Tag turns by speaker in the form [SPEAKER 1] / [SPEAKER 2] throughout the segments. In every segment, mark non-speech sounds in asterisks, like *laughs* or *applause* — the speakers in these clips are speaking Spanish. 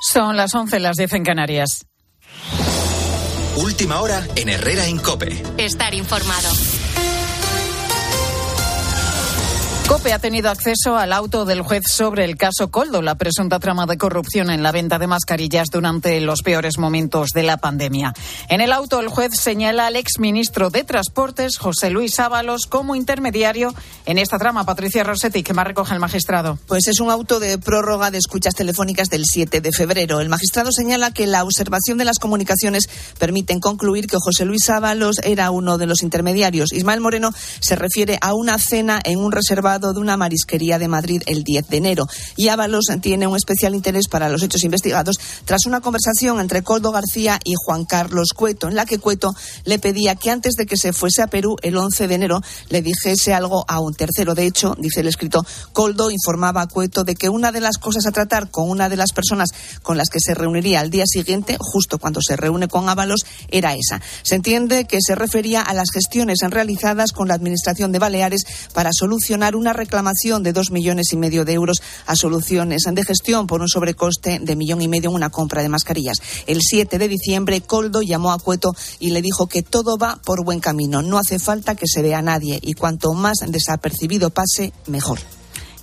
[SPEAKER 1] Son las 11, las 10 en Canarias.
[SPEAKER 2] Última hora en Herrera Incope.
[SPEAKER 3] Estar informado.
[SPEAKER 1] COPE ha tenido acceso al auto del juez sobre el caso Coldo, la presunta trama de corrupción en la venta de mascarillas durante los peores momentos de la pandemia. En el auto, el juez señala al exministro de Transportes, José Luis Ábalos, como intermediario en esta trama. Patricia Rossetti, que más recoge el magistrado.
[SPEAKER 4] Pues es un auto de prórroga de escuchas telefónicas del 7 de febrero. El magistrado señala que la observación de las comunicaciones permiten concluir que José Luis Ábalos era uno de los intermediarios. Ismael Moreno se refiere a una cena en un reservado de una marisquería de Madrid el 10 de enero. Y Ábalos tiene un especial interés para los hechos investigados tras una conversación entre Coldo García y Juan Carlos Cueto, en la que Cueto le pedía que antes de que se fuese a Perú el 11 de enero le dijese algo a un tercero. De hecho, dice el escrito, Coldo informaba a Cueto de que una de las cosas a tratar con una de las personas con las que se reuniría al día siguiente, justo cuando se reúne con Ábalos, era esa. Se entiende que se refería a las gestiones realizadas con la Administración de Baleares para solucionar una reclamación de dos millones y medio de euros a soluciones de gestión por un sobrecoste de millón y medio en una compra de mascarillas. El 7 de diciembre, Coldo llamó a Cueto y le dijo que todo va por buen camino. No hace falta que se vea a nadie y cuanto más desapercibido pase, mejor.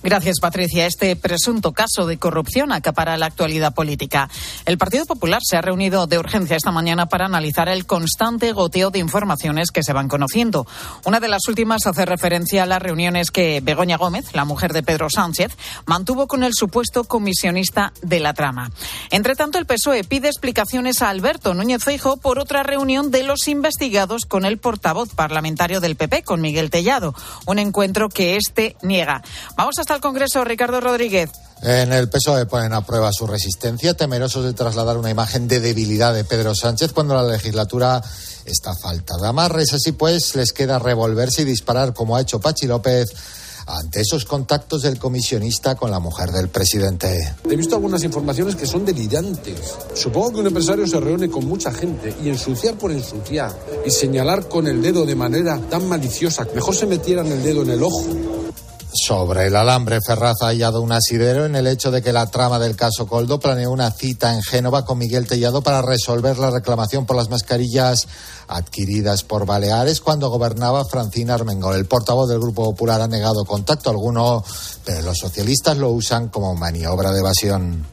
[SPEAKER 1] Gracias, Patricia. Este presunto caso de corrupción acapara la actualidad política. El Partido Popular se ha reunido de urgencia esta mañana para analizar el constante goteo de informaciones que se van conociendo. Una de las últimas hace referencia a las reuniones que Begoña Gómez, la mujer de Pedro Sánchez, mantuvo con el supuesto comisionista de la trama. Entre tanto, el PSOE pide explicaciones a Alberto Núñez Feijo por otra reunión de los investigados con el portavoz parlamentario del PP, con Miguel Tellado. Un encuentro que este niega. Vamos hasta al Congreso, Ricardo Rodríguez.
[SPEAKER 5] En el PSOE ponen a prueba su resistencia, temerosos de trasladar una imagen de debilidad de Pedro Sánchez cuando la legislatura está faltada. Amarres así pues, les queda revolverse y disparar como ha hecho Pachi López ante esos contactos del comisionista con la mujer del presidente.
[SPEAKER 6] He visto algunas informaciones que son delirantes. Supongo que un empresario se reúne con mucha gente y ensuciar por ensuciar y señalar con el dedo de manera tan maliciosa, mejor se metieran el dedo en el ojo
[SPEAKER 5] sobre el alambre, Ferraz ha hallado un asidero en el hecho de que la trama del caso Coldo planeó una cita en Génova con Miguel Tellado para resolver la reclamación por las mascarillas adquiridas por Baleares cuando gobernaba Francina Armengol. El portavoz del Grupo Popular ha negado contacto alguno, pero los socialistas lo usan como maniobra de evasión.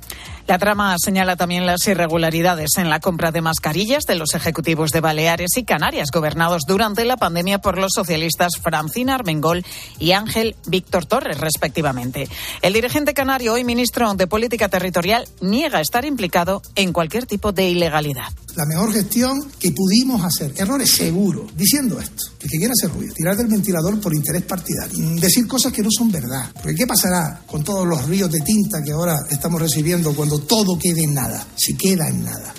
[SPEAKER 1] La trama señala también las irregularidades en la compra de mascarillas de los ejecutivos de Baleares y Canarias, gobernados durante la pandemia por los socialistas Francina Armengol y Ángel Víctor Torres, respectivamente. El dirigente canario, hoy ministro de Política Territorial, niega estar implicado en cualquier tipo de ilegalidad.
[SPEAKER 7] La mejor gestión que pudimos hacer, errores seguros, diciendo esto, el que quiera hacer ruido, tirar del ventilador por interés partidario, decir cosas que no son verdad. Porque ¿qué pasará con todos los ríos de tinta que ahora estamos recibiendo cuando todo quede en nada, si queda en nada.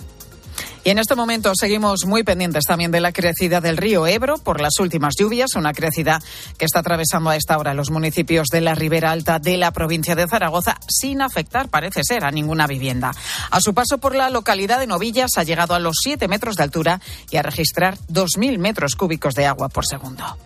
[SPEAKER 1] Y en este momento seguimos muy pendientes también de la crecida del río Ebro por las últimas lluvias, una crecida que está atravesando a esta hora los municipios de la Ribera Alta de la provincia de Zaragoza sin afectar, parece ser, a ninguna vivienda. A su paso por la localidad de Novillas ha llegado a los 7 metros de altura y a registrar 2.000 metros cúbicos de agua por segundo.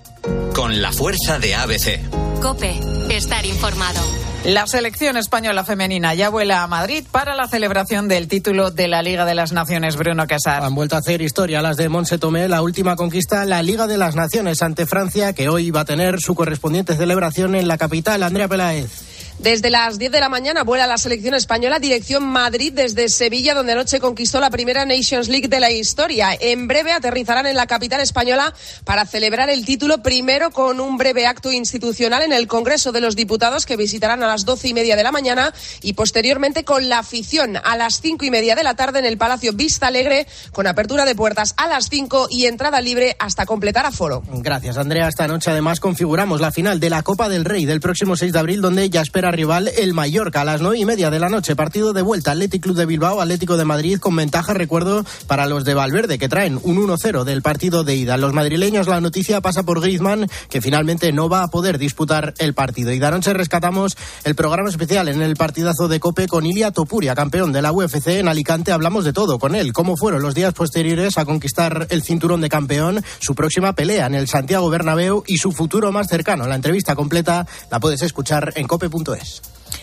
[SPEAKER 2] Con la fuerza de ABC.
[SPEAKER 3] Cope, estar informado.
[SPEAKER 1] La selección española femenina ya vuela a Madrid para la celebración del título de la Liga de las Naciones, Bruno Casar.
[SPEAKER 8] Han vuelto a hacer historia las de Monse Tomé, la última conquista, la Liga de las Naciones ante Francia, que hoy va a tener su correspondiente celebración en la capital, Andrea Peláez.
[SPEAKER 9] Desde las 10 de la mañana vuela la selección española dirección Madrid desde Sevilla, donde anoche conquistó la primera Nations League de la historia. En breve aterrizarán en la capital española para celebrar el título, primero con un breve acto institucional en el Congreso de los Diputados, que visitarán a las doce y media de la mañana, y posteriormente con la afición a las cinco y media de la tarde en el Palacio Vista Alegre, con apertura de puertas a las cinco y entrada libre hasta completar aforo.
[SPEAKER 8] Gracias, Andrea. Esta noche además configuramos la final de la Copa del Rey del próximo 6 de abril, donde ya espera rival el Mallorca a las nueve y media de la noche. Partido de vuelta Atlético Club de Bilbao, Atlético de Madrid con ventaja, recuerdo, para los de Valverde que traen un 1-0 del partido de ida. Los madrileños la noticia pasa por Griezmann que finalmente no va a poder disputar el partido. Y de noche rescatamos el programa especial en el partidazo de Cope con Ilia Topuria, campeón de la UFC en Alicante. Hablamos de todo con él, cómo fueron los días posteriores a conquistar el cinturón de campeón, su próxima pelea en el Santiago Bernabéu y su futuro más cercano. La entrevista completa la puedes escuchar en cope.es.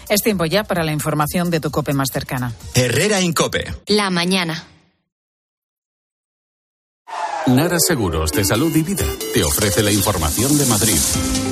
[SPEAKER 1] Es tiempo ya para la información de tu cope más cercana.
[SPEAKER 2] Herrera Incope.
[SPEAKER 3] La mañana.
[SPEAKER 10] Nara Seguros de Salud y Vida te ofrece la información de Madrid.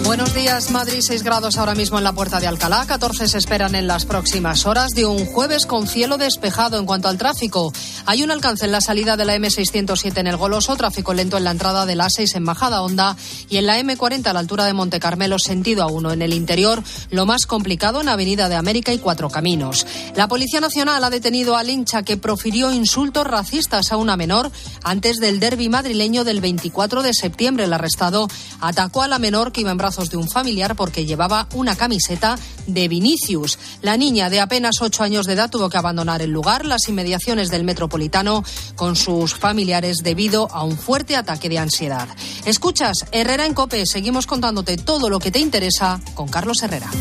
[SPEAKER 11] Buenos días, Madrid, 6 grados ahora mismo en la puerta de Alcalá, 14 se esperan en las próximas horas de un jueves con cielo despejado en cuanto al tráfico. Hay un alcance en la salida de la M607 en el Goloso, tráfico lento en la entrada de la A6 en Bajada Honda y en la M40 a la altura de Monte Carmelo, sentido A1 en el interior, lo más complicado en Avenida de América y Cuatro Caminos. La Policía Nacional ha detenido al hincha que profirió insultos racistas a una menor antes del derby madrileño del 24 de septiembre. El arrestado atacó a la menor que iba en brazos de un familiar porque llevaba una camiseta de Vinicius. La niña de apenas ocho años de edad tuvo que abandonar el lugar, las inmediaciones del metropolitano, con sus familiares debido a un fuerte ataque de ansiedad. Escuchas, Herrera en Cope, seguimos contándote todo lo que te interesa con Carlos Herrera.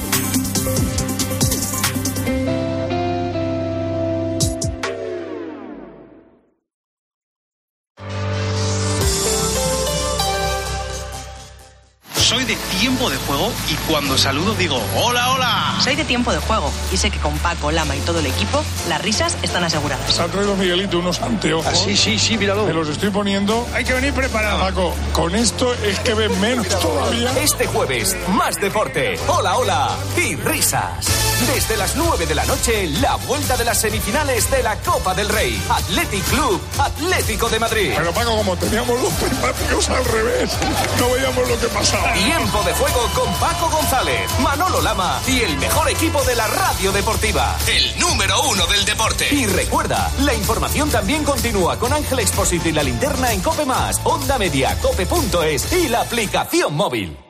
[SPEAKER 12] Y cuando saludo digo hola, hola.
[SPEAKER 13] Soy de tiempo de juego y sé que con Paco, Lama y todo el equipo las risas están aseguradas.
[SPEAKER 14] Se ha traído Miguelito unos anteojos.
[SPEAKER 12] Ah, sí, sí, sí, míralo.
[SPEAKER 14] Me los estoy poniendo. Hay que venir preparado. Paco, con esto es que ven menos todavía.
[SPEAKER 15] Este jueves, más deporte. Hola, hola y risas. Desde las 9 de la noche, la vuelta de las semifinales de la Copa del Rey. Athletic Club, Atlético de Madrid.
[SPEAKER 14] Pero Paco, como teníamos los *laughs* primaticos al revés, no veíamos lo que pasaba.
[SPEAKER 15] Tiempo de juego con Paco González, Manolo Lama y el mejor equipo de la radio deportiva. El número uno del deporte. Y recuerda, la información también continúa con Ángel Expósito y la linterna en Cope Más, Onda Media, Cope.es y la aplicación móvil.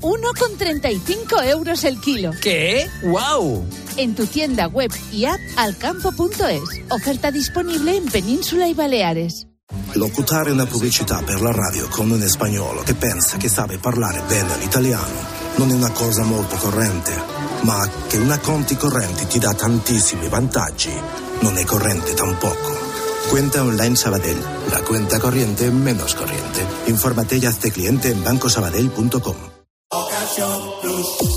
[SPEAKER 16] 1,35 euros el kilo.
[SPEAKER 17] ¿Qué? ¡Wow!
[SPEAKER 16] En tu tienda web y app alcampo.es. Oferta disponible in Península y Baleares.
[SPEAKER 18] Locutare una pubblicità per la radio con un spagnolo che pensa che sabe parlare bene l'italiano non è una cosa molto corrente, ma che una conti correnti ti dà tantissimi vantaggi non è corrente tampoco. Cuenta online Sabadell, la cuenta corriente menos corriente. Infórmate y hazte cliente en bancosabadell.com.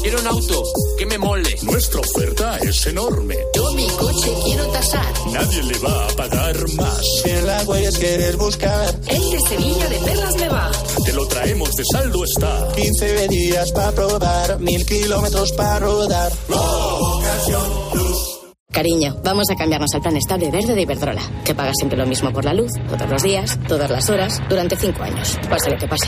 [SPEAKER 19] Quiero un auto que me mole.
[SPEAKER 14] Nuestra oferta es enorme.
[SPEAKER 20] Yo mi coche quiero tasar.
[SPEAKER 14] Nadie le va a pagar más.
[SPEAKER 21] En la huellas quieres buscar.
[SPEAKER 20] El de Sevilla de Perlas me va.
[SPEAKER 14] Te lo traemos de saldo está.
[SPEAKER 21] 15 días para probar, mil kilómetros para rodar.
[SPEAKER 22] Cariño, vamos a cambiarnos al plan estable verde de Iberdrola, que paga siempre lo mismo por la luz, todos los días, todas las horas, durante cinco años. Pase lo que pase.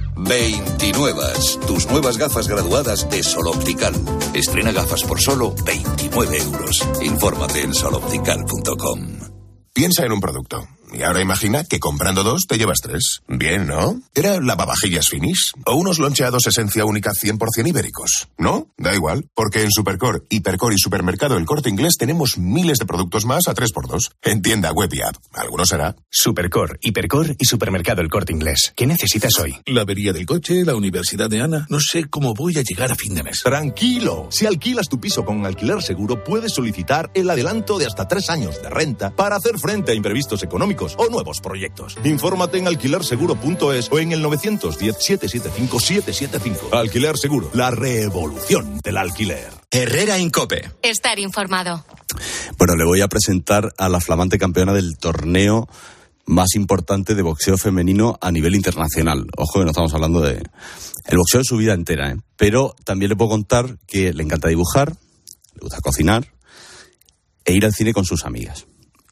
[SPEAKER 23] 29. Tus nuevas gafas graduadas de Sol Optical. Estrena gafas por solo 29 euros. Infórmate en soloptical.com.
[SPEAKER 24] Piensa en un producto. Y ahora imagina que comprando dos te llevas tres. Bien, ¿no? Era lavavajillas finis o unos loncheados esencia única 100% ibéricos. ¿No? Da igual, porque en Supercore, Hipercore y Supermercado El Corte Inglés tenemos miles de productos más a 3x2. En tienda web y app. Alguno será.
[SPEAKER 25] Supercore, Hipercore y Supermercado El Corte Inglés. ¿Qué necesitas hoy?
[SPEAKER 26] La avería del coche, la universidad de Ana. No sé cómo voy a llegar a fin de mes.
[SPEAKER 27] Tranquilo. Si alquilas tu piso con alquiler seguro, puedes solicitar el adelanto de hasta tres años de renta para hacer frente a imprevistos económicos o nuevos proyectos. Infórmate en alquilerseguro.es o en el 910-775-775. Alquiler Seguro, la revolución del alquiler.
[SPEAKER 2] Herrera Incope.
[SPEAKER 3] Estar informado.
[SPEAKER 28] Bueno, le voy a presentar a la flamante campeona del torneo más importante de boxeo femenino a nivel internacional. Ojo que no estamos hablando de el boxeo de su vida entera, ¿eh? pero también le puedo contar que le encanta dibujar, le gusta cocinar e ir al cine con sus amigas.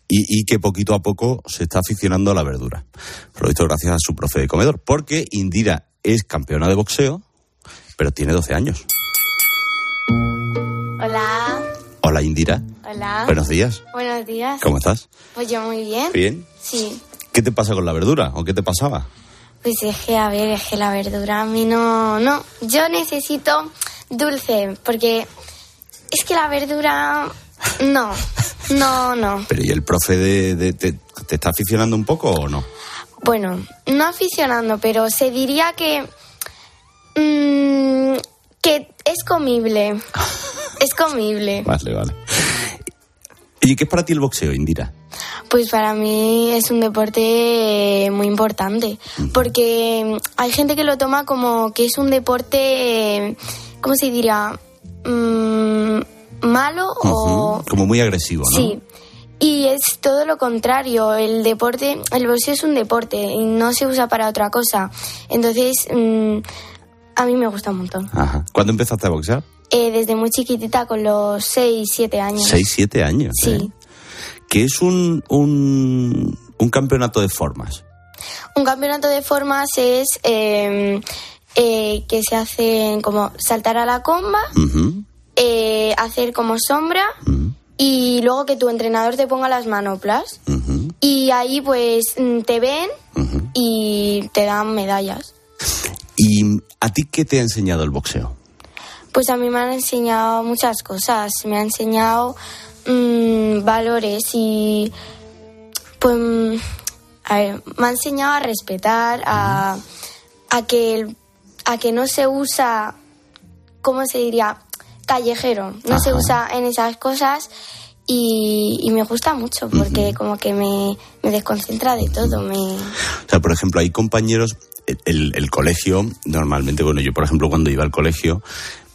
[SPEAKER 28] Y, y que poquito a poco se está aficionando a la verdura. Por lo visto, gracias a su profe de comedor. Porque Indira es campeona de boxeo, pero tiene 12 años.
[SPEAKER 29] Hola.
[SPEAKER 28] Hola, Indira.
[SPEAKER 29] Hola.
[SPEAKER 28] Buenos días.
[SPEAKER 29] Buenos días.
[SPEAKER 28] ¿Cómo estás?
[SPEAKER 29] Pues yo muy bien.
[SPEAKER 28] Bien.
[SPEAKER 29] Sí.
[SPEAKER 28] ¿Qué te pasa con la verdura? ¿O qué te pasaba?
[SPEAKER 29] Pues es que, a ver, es que la verdura a mí no... No, yo necesito dulce, porque es que la verdura... No, no, no.
[SPEAKER 28] Pero ¿y el profe de, te está aficionando un poco o no?
[SPEAKER 29] Bueno, no aficionando, pero se diría que... mm, que es comible. *laughs* Es comible.
[SPEAKER 28] Vale, vale. ¿Y qué es para ti el boxeo, Indira?
[SPEAKER 29] Pues para mí es un deporte muy importante, porque hay gente que lo toma como que es un deporte, ¿cómo se diría? Mm, malo o...
[SPEAKER 28] Como muy agresivo, ¿no?
[SPEAKER 29] Sí. Y es todo lo contrario, el deporte, el boxeo es un deporte y no se usa para otra cosa. Entonces, mm, a mí me gusta un montón.
[SPEAKER 28] Ajá. ¿Cuándo empezaste a boxear?
[SPEAKER 29] Eh, desde muy chiquitita, con los 6, 7 años.
[SPEAKER 28] Seis, siete años.
[SPEAKER 29] Sí.
[SPEAKER 28] ¿eh? Que es un, un, un campeonato de formas.
[SPEAKER 29] Un campeonato de formas es eh, eh, que se hacen como saltar a la comba,
[SPEAKER 28] Ujú.
[SPEAKER 29] Eh, hacer como sombra y luego que tu entrenador te ponga las manoplas. Y ahí pues mm, te ven y te dan medallas.
[SPEAKER 28] ¿Y a ti qué te ha enseñado el boxeo?
[SPEAKER 29] Pues a mí me han enseñado muchas cosas. Me ha enseñado mm, valores y. Pues. mm, A ver, me ha enseñado a respetar, a, a que, a que no se usa. ¿Cómo se diría? Callejero. No se usa en esas cosas. Y, y me gusta mucho porque como que me, me desconcentra de todo. Me,
[SPEAKER 28] O sea, por ejemplo, hay compañeros, el, el- el colegio, normalmente, bueno, yo por ejemplo cuando iba al colegio,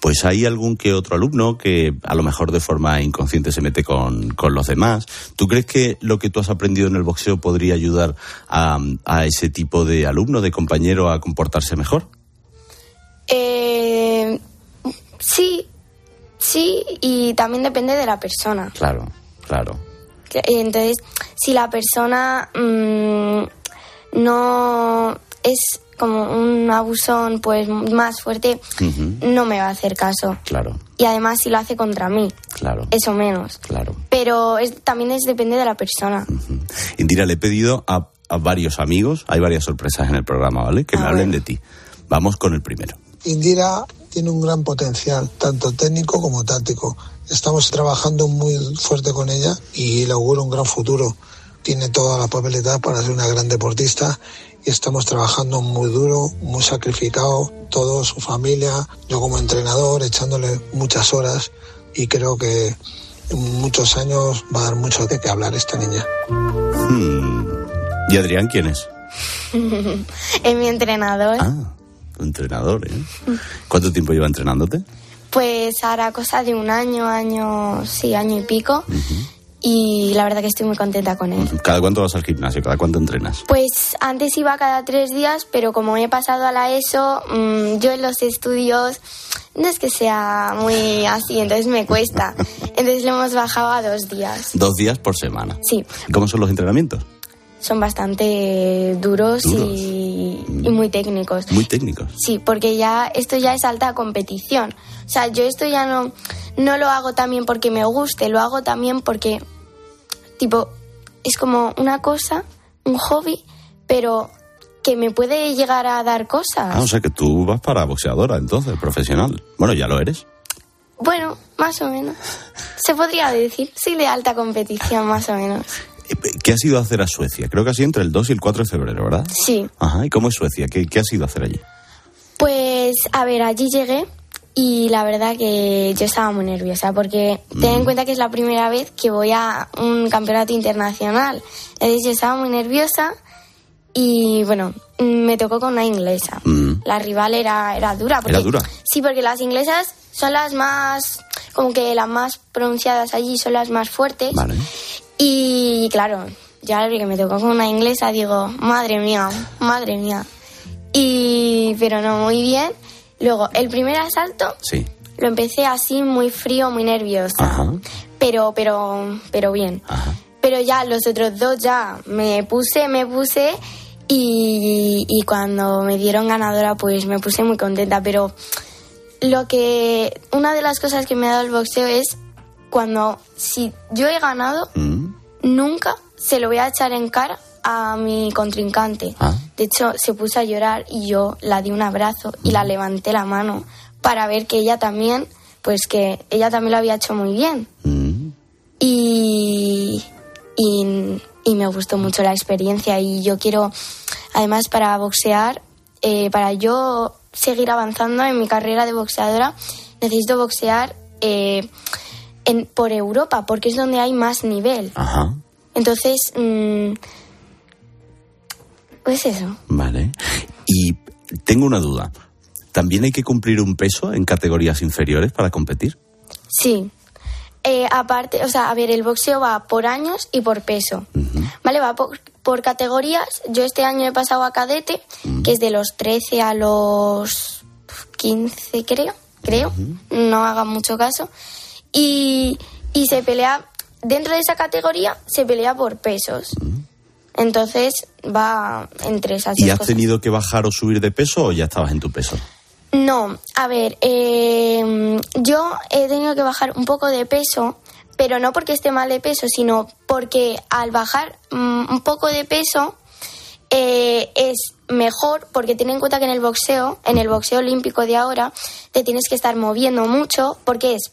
[SPEAKER 28] pues hay algún que otro alumno que a lo mejor de forma inconsciente se mete con, con los demás. ¿Tú crees que lo que tú has aprendido en el boxeo podría ayudar a, a ese tipo de alumno, de compañero, a comportarse mejor?
[SPEAKER 29] Eh, sí, sí, y también depende de la persona.
[SPEAKER 28] Claro, claro.
[SPEAKER 29] Que- Entonces, si la persona mm, no es como un abusón pues más fuerte, no me va a hacer caso.
[SPEAKER 28] Claro,
[SPEAKER 29] Y además si lo hace contra mí,
[SPEAKER 28] claro,
[SPEAKER 29] eso menos.
[SPEAKER 28] claro.
[SPEAKER 29] Pero es, también es depende de la persona.
[SPEAKER 28] Indira, le he pedido a, a varios amigos, hay varias sorpresas en el programa, ¿vale? Que me hablen de ti. Vamos con el primero.
[SPEAKER 30] Indira tiene un gran potencial, tanto técnico como táctico. Estamos trabajando muy fuerte con ella y le auguro un gran futuro. Tiene toda la papeleta para ser una gran deportista y estamos trabajando muy duro, muy sacrificado, todo, su familia, yo como entrenador, echándole muchas horas y creo que en muchos años va a dar mucho de qué hablar esta niña.
[SPEAKER 28] Hmm. ¿Y Adrián quién es? *laughs*
[SPEAKER 29] es mi entrenador.
[SPEAKER 28] Tu entrenador, ¿eh? ¿Cuánto tiempo lleva entrenándote?
[SPEAKER 29] Pues hará cosa de un año, año, sí, año y pico. Y la verdad que estoy muy contenta con él.
[SPEAKER 28] ¿Cada cuánto vas al gimnasio? ¿Cada cuánto entrenas?
[SPEAKER 29] Pues antes iba cada tres días, pero como he pasado a la ESO, mm, yo en los estudios no es que sea muy así, entonces me cuesta. *laughs* Entonces le hemos bajado a dos días.
[SPEAKER 28] Dos días por semana.
[SPEAKER 29] Sí,
[SPEAKER 28] ¿Y ¿Cómo son los entrenamientos?
[SPEAKER 29] Son bastante duros,
[SPEAKER 28] Duros.
[SPEAKER 29] Y, y muy técnicos.
[SPEAKER 28] Muy técnicos.
[SPEAKER 29] Sí, porque ya esto ya es alta competición. O sea, yo esto ya no, no lo hago también porque me guste, lo hago también porque, tipo, es como una cosa, un hobby, pero que me puede llegar a dar cosas.
[SPEAKER 28] Ah, o sea que tú vas para boxeadora, entonces, profesional. Bueno, ya lo eres.
[SPEAKER 29] Bueno, más o menos. Se podría decir, soy de alta competición, más o menos.
[SPEAKER 28] ¿Qué has ido a hacer a Suecia? Creo que ha sido entre el 2 y el 4 de febrero, ¿verdad?
[SPEAKER 29] Sí.
[SPEAKER 28] Ajá, ¿y cómo es Suecia? ¿Qué, qué has ido a hacer allí?
[SPEAKER 29] Pues, a ver, allí llegué y la verdad que yo estaba muy nerviosa porque ten en cuenta que es la primera vez que voy a un campeonato internacional. Entonces yo estaba muy nerviosa y bueno, mm, me tocó con una inglesa. La rival era, era dura. Porque,
[SPEAKER 28] ¿Era dura?
[SPEAKER 29] Sí, porque las inglesas son las más, como que las más pronunciadas allí, son las más fuertes.
[SPEAKER 28] Vale.
[SPEAKER 29] Y claro, ya que me tocó con una inglesa, digo, madre mía, madre mía. Y, pero no, muy bien. Luego, el primer asalto
[SPEAKER 28] Sí.
[SPEAKER 29] lo empecé así, muy frío, muy nerviosa.
[SPEAKER 28] Ajá.
[SPEAKER 29] Pero, pero, pero bien. Pero ya los otros dos ya me puse, me puse y, y cuando me dieron ganadora pues me puse muy contenta. Pero lo que, una de las cosas que me ha dado el boxeo es cuando, si yo he ganado, nunca se lo voy a echar en cara a mi contrincante. De hecho, se puso a llorar y yo la di un abrazo y la levanté la mano para ver que ella también, pues que ella también lo había hecho muy bien. Y, y, y me gustó mucho la experiencia y yo quiero, además, para boxear, eh, para yo seguir avanzando en mi carrera de boxeadora, necesito boxear eh, en, por Europa, porque es donde hay más nivel.
[SPEAKER 28] Ajá.
[SPEAKER 29] Entonces, mm, pues eso.
[SPEAKER 28] Vale. Y tengo una duda. ¿También hay que cumplir un peso en categorías inferiores para competir?
[SPEAKER 29] Sí. Eh, aparte, o sea, a ver, el boxeo va por años y por peso. ¿Vale? Va por, por categorías. Yo este año he pasado a cadete, que es de los 13 a los 15, creo. Creo. No hagan mucho caso. Y, y se pelea, dentro de esa categoría, se pelea por pesos. Entonces va entre esas
[SPEAKER 28] ¿Y
[SPEAKER 29] dos
[SPEAKER 28] has
[SPEAKER 29] cosas.
[SPEAKER 28] tenido que bajar o subir de peso o ya estabas en tu peso?
[SPEAKER 29] No, a ver, eh, yo he tenido que bajar un poco de peso, pero no porque esté mal de peso, sino porque al bajar mm, un poco de peso eh, es mejor, porque ten en cuenta que en el boxeo, en el boxeo olímpico de ahora, te tienes que estar moviendo mucho, porque es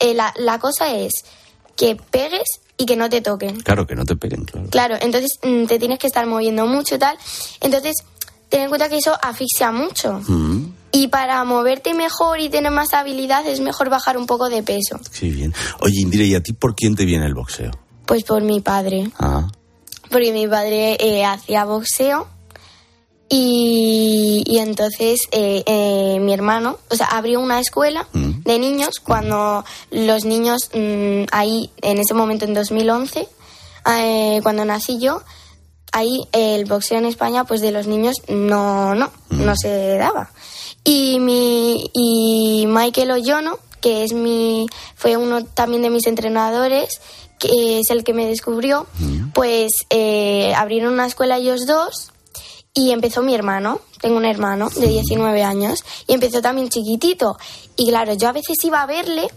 [SPEAKER 29] eh, la, la cosa es que pegues y que no te toquen.
[SPEAKER 28] Claro, que no te peguen, claro.
[SPEAKER 29] Claro, entonces mm, te tienes que estar moviendo mucho y tal. Entonces, ten en cuenta que eso asfixia mucho.
[SPEAKER 28] Mm,
[SPEAKER 29] Y para moverte mejor y tener más habilidad es mejor bajar un poco de peso.
[SPEAKER 28] sí, bien. Oye, Indira, ¿y a ti por quién te viene el boxeo?
[SPEAKER 29] Pues por mi padre.
[SPEAKER 28] Ah,
[SPEAKER 29] Porque mi padre eh, hacía boxeo y, y entonces eh, eh, mi hermano, o sea, abrió una escuela de niños cuando los niños mm, ahí, en ese momento en 2011, eh, cuando nací yo, ahí el boxeo en España, pues de los niños no, no, no se daba. Y mi y Michael Oyono, que es mi fue uno también de mis entrenadores, que es el que me descubrió, pues eh, abrieron una escuela ellos dos y empezó mi hermano, tengo un hermano de 19 años, y empezó también chiquitito. Y claro, yo a veces iba a verle,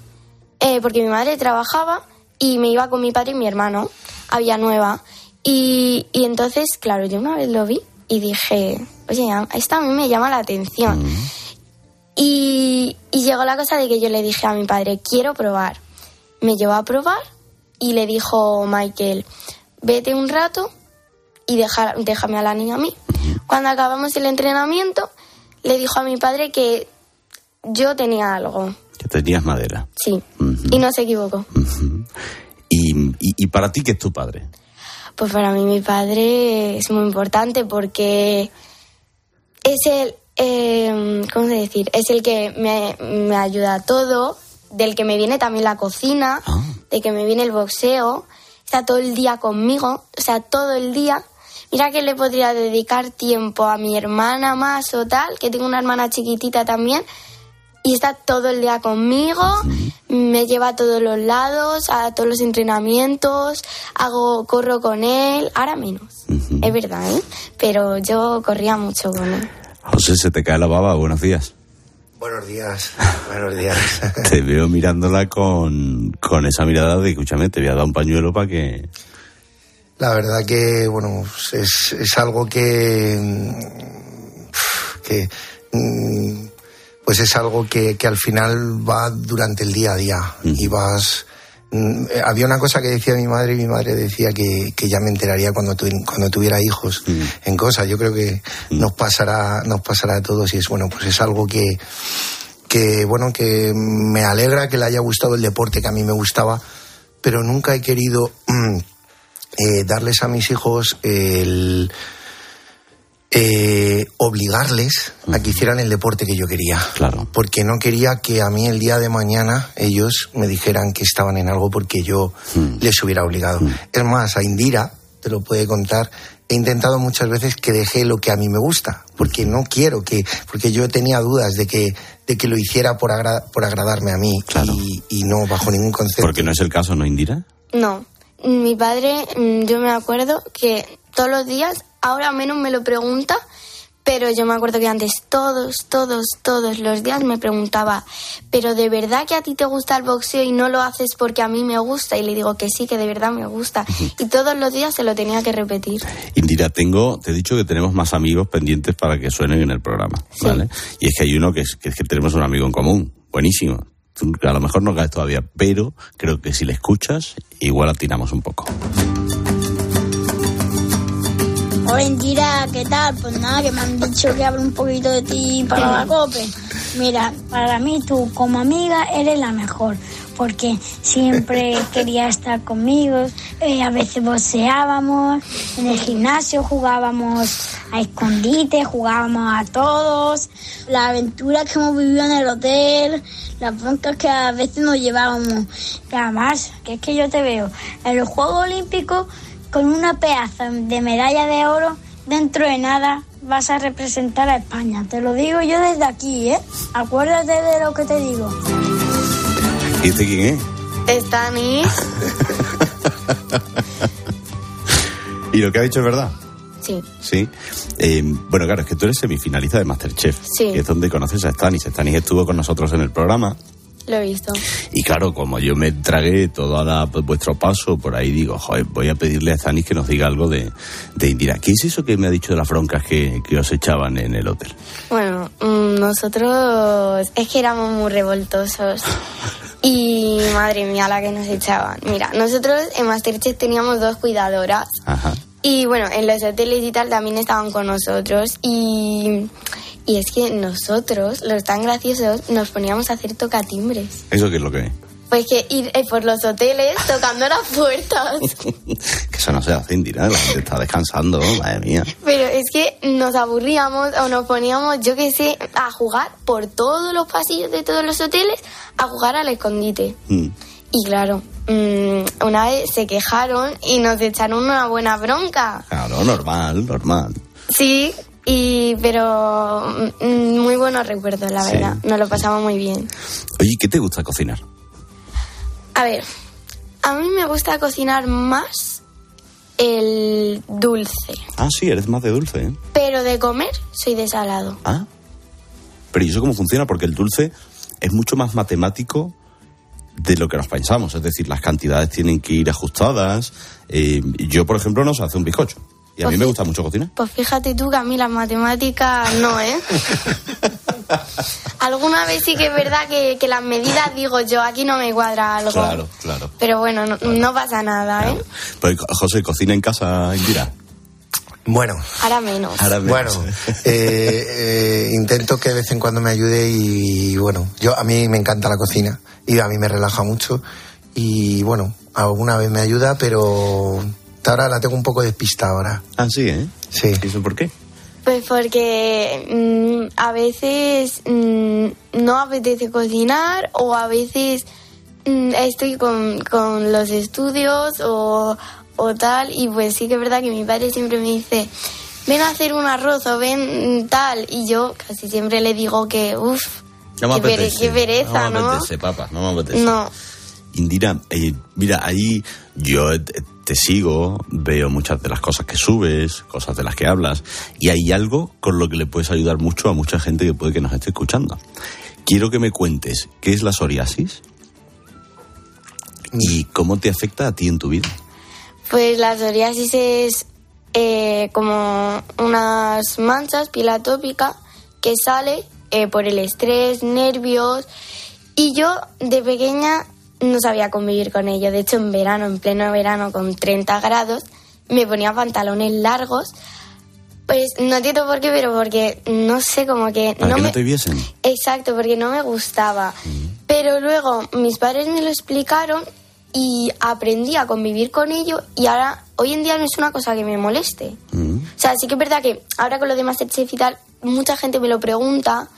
[SPEAKER 29] eh, porque mi madre trabajaba, y me iba con mi padre y mi hermano a Villanueva. Y, y entonces, claro, yo una vez lo vi y dije, oye, a- esto a mí me llama la atención. Y, y llegó la cosa de que yo le dije a mi padre, quiero probar. Me llevó a probar y le dijo Michael, vete un rato y deja- déjame a la niña a mí. Cuando acabamos el entrenamiento, le dijo a mi padre que yo tenía algo.
[SPEAKER 28] que tenías madera.
[SPEAKER 29] Sí. Y no se equivocó.
[SPEAKER 28] ¿Y, y, y para ti qué es tu padre?
[SPEAKER 29] Pues para mí mi padre es muy importante porque es el, eh, ¿cómo se decir? Es el que me, me ayuda a todo, del que me viene también la cocina, de que me viene el boxeo, está todo el día conmigo, o sea, todo el día. Mira que le podría dedicar tiempo a mi hermana más o tal, que tengo una hermana chiquitita también, y está todo el día conmigo, me lleva a todos los lados, a todos los entrenamientos, hago corro con él, ahora menos, es verdad, ¿eh? Pero yo corría mucho con él.
[SPEAKER 28] José, se te cae la baba. Buenos días.
[SPEAKER 31] Buenos días, *laughs* buenos días.
[SPEAKER 28] Te veo mirándola con, con esa mirada de, escúchame, te voy a dar un pañuelo para que...
[SPEAKER 31] La verdad que, bueno, es, es algo que, mm, que mm, pues es algo que, que al final va durante el día a día. Y vas... mm, Había una cosa que decía mi madre y mi madre decía que, que ya me enteraría cuando, tu- cuando tuviera hijos en cosas. Yo creo que nos pasará, nos pasará a todos y es bueno, pues es algo que, que bueno, que me alegra que le haya gustado el deporte que a mí me gustaba, pero nunca he querido eh, darles a mis hijos el eh, obligarles a que hicieran el deporte que yo quería.
[SPEAKER 28] Claro.
[SPEAKER 31] Porque no quería que a mí el día de mañana ellos me dijeran que estaban en algo porque yo les hubiera obligado. Es más, a Indira, te lo puede contar, he intentado muchas veces que deje lo que a mí me gusta, porque no quiero que, porque yo tenía dudas de que, de que lo hiciera por, agra- por agradarme a mí y, y no bajo ningún concepto.
[SPEAKER 28] Porque no es el caso, ¿no, Indira?
[SPEAKER 29] No, mi padre, mm, yo me acuerdo que todos los días, ahora menos me lo pregunta, pero yo me acuerdo que antes todos, todos, todos los días me preguntaba, pero de verdad que a ti te gusta el boxeo y no lo haces porque a mí me gusta. Y le digo que sí, que de verdad me gusta. Y todos los días se lo tenía que repetir.
[SPEAKER 28] Indira, tengo, te he dicho que tenemos más amigos pendientes para que suenen en el programa, ¿vale? Y es que hay uno que es, que es que tenemos un amigo en común, buenísimo. A lo mejor no caes todavía, pero creo que si le escuchas, igual atinamos un poco.
[SPEAKER 32] Hola Indira, ¿qué tal? Pues nada, que me han dicho que hable un poquito de ti para la COPE. Mira, para mí tú como amiga eres la mejor, porque siempre *laughs* querías estar conmigo, eh, a veces boxeábamos, en el gimnasio jugábamos a escondite, jugábamos a todos, la aventura que hemos vivido en el hotel, las broncas que a veces nos llevábamos. Y además, que es que yo te veo en los Juegos Olímpicos con una pedazo de medalla de oro, dentro de nada vas a representar a España. Te lo digo yo desde aquí, ¿eh? Acuérdate de lo que te digo.
[SPEAKER 28] ¿Y este quién es? *laughs* ¿Y lo que ha dicho es verdad?
[SPEAKER 29] Sí.
[SPEAKER 28] Sí. Eh, bueno, claro, es que tú eres semifinalista de Masterchef.
[SPEAKER 29] Sí.
[SPEAKER 28] Que es donde conoces a Stanis. Stanis estuvo con nosotros en el programa.
[SPEAKER 29] Lo he visto.
[SPEAKER 28] Y claro, como yo me tragué todo pues, vuestro paso, por ahí digo, joder, voy a pedirle a Stanis que nos diga algo de, de Indira. ¿Qué es eso que me ha dicho de las broncas que, que os echaban en el hotel?
[SPEAKER 29] Bueno, mm, nosotros es que éramos muy revoltosos. *laughs* Y madre mía, la que nos echaban. Mira, nosotros en Masterchef teníamos dos cuidadoras.
[SPEAKER 28] Ajá.
[SPEAKER 29] Y bueno, en los hoteles y tal también estaban con nosotros. Y, y es que nosotros, los tan graciosos, nos poníamos a hacer tocatimbres.
[SPEAKER 28] ¿Eso qué es lo que es?
[SPEAKER 29] Pues que ir eh, por los hoteles tocando las puertas. *laughs*
[SPEAKER 28] Que eso no se hace, Indira. La gente está descansando, madre mía.
[SPEAKER 29] Pero es que nos aburríamos o nos poníamos, yo qué sé, a jugar por todos los pasillos de todos los hoteles, a jugar al escondite.
[SPEAKER 28] Mm.
[SPEAKER 29] Y claro, mm, una vez se quejaron y nos echaron una buena bronca.
[SPEAKER 28] Claro, normal, normal.
[SPEAKER 29] Sí, y pero mm, muy buenos recuerdos, la
[SPEAKER 28] Sí.
[SPEAKER 29] verdad. Nos lo pasamos muy bien.
[SPEAKER 28] Oye, ¿qué te gusta cocinar?
[SPEAKER 29] A ver, a mí me gusta cocinar más el dulce,
[SPEAKER 28] Ah, sí, eres más de dulce, ¿eh?
[SPEAKER 29] pero de comer soy de salado.
[SPEAKER 28] Ah. Pero ¿y eso cómo funciona? Porque el dulce es mucho más matemático de lo que nos pensamos. Es decir, las cantidades tienen que ir ajustadas. Eh, yo, por ejemplo, no sé hacer un bizcocho. Y a mí
[SPEAKER 29] Pues
[SPEAKER 28] me gusta mucho cocinar.
[SPEAKER 29] Pues fíjate tú que a mí las matemáticas no, ¿eh? *laughs* Alguna vez sí que es verdad que, que las medidas digo yo, aquí no me cuadra algo.
[SPEAKER 28] Claro, claro.
[SPEAKER 29] Pero bueno, no, no pasa nada, ¿eh?
[SPEAKER 28] Pues, José, ¿cocina en casa, Indira?
[SPEAKER 31] Bueno,
[SPEAKER 29] Ahora menos.
[SPEAKER 28] Ahora
[SPEAKER 31] bueno,
[SPEAKER 28] menos.
[SPEAKER 31] eh, eh, intento que de vez en cuando me ayude y bueno, yo a mí me encanta la cocina y a mí me relaja mucho y bueno, alguna vez me ayuda, pero ahora la tengo un poco despistada ahora.
[SPEAKER 28] Ah, sí, ¿eh?
[SPEAKER 31] Sí.
[SPEAKER 28] ¿Y eso por qué?
[SPEAKER 29] Pues porque mm, a veces mm, no apetece cocinar o a veces mm, estoy con, con los estudios o, o tal y pues sí que es verdad que mi padre siempre me dice ven a hacer un arroz o ven mm, tal y yo casi siempre le digo que uff
[SPEAKER 28] No
[SPEAKER 29] qué, pere- qué pereza,
[SPEAKER 28] No
[SPEAKER 29] ¿no?
[SPEAKER 28] me apetece, papá, no me apetece.
[SPEAKER 29] No.
[SPEAKER 28] Indira, eh, mira, ahí yo te sigo, veo muchas de las cosas que subes, cosas de las que hablas, y hay algo con lo que le puedes ayudar mucho a mucha gente que puede que nos esté escuchando. Quiero que me cuentes qué es la psoriasis y cómo te afecta a ti en tu vida.
[SPEAKER 29] Pues la psoriasis es eh, como unas manchas, piel atópica, que sale eh, por el estrés, nervios. Y yo de pequeña no sabía convivir con ello. De hecho, en verano, en pleno verano, con 30 grados, me ponía pantalones largos. Pues no entiendo por qué, pero porque no sé, como que
[SPEAKER 28] Para
[SPEAKER 29] no
[SPEAKER 28] que
[SPEAKER 29] me...
[SPEAKER 28] no te viesen.
[SPEAKER 29] Exacto, porque no me gustaba. Pero luego mis padres me lo explicaron y aprendí a convivir con ello y ahora, hoy en día no es una cosa que me moleste.
[SPEAKER 28] Mm.
[SPEAKER 29] O sea, sí que es verdad que ahora con lo de Masterchef y tal, mucha gente me lo pregunta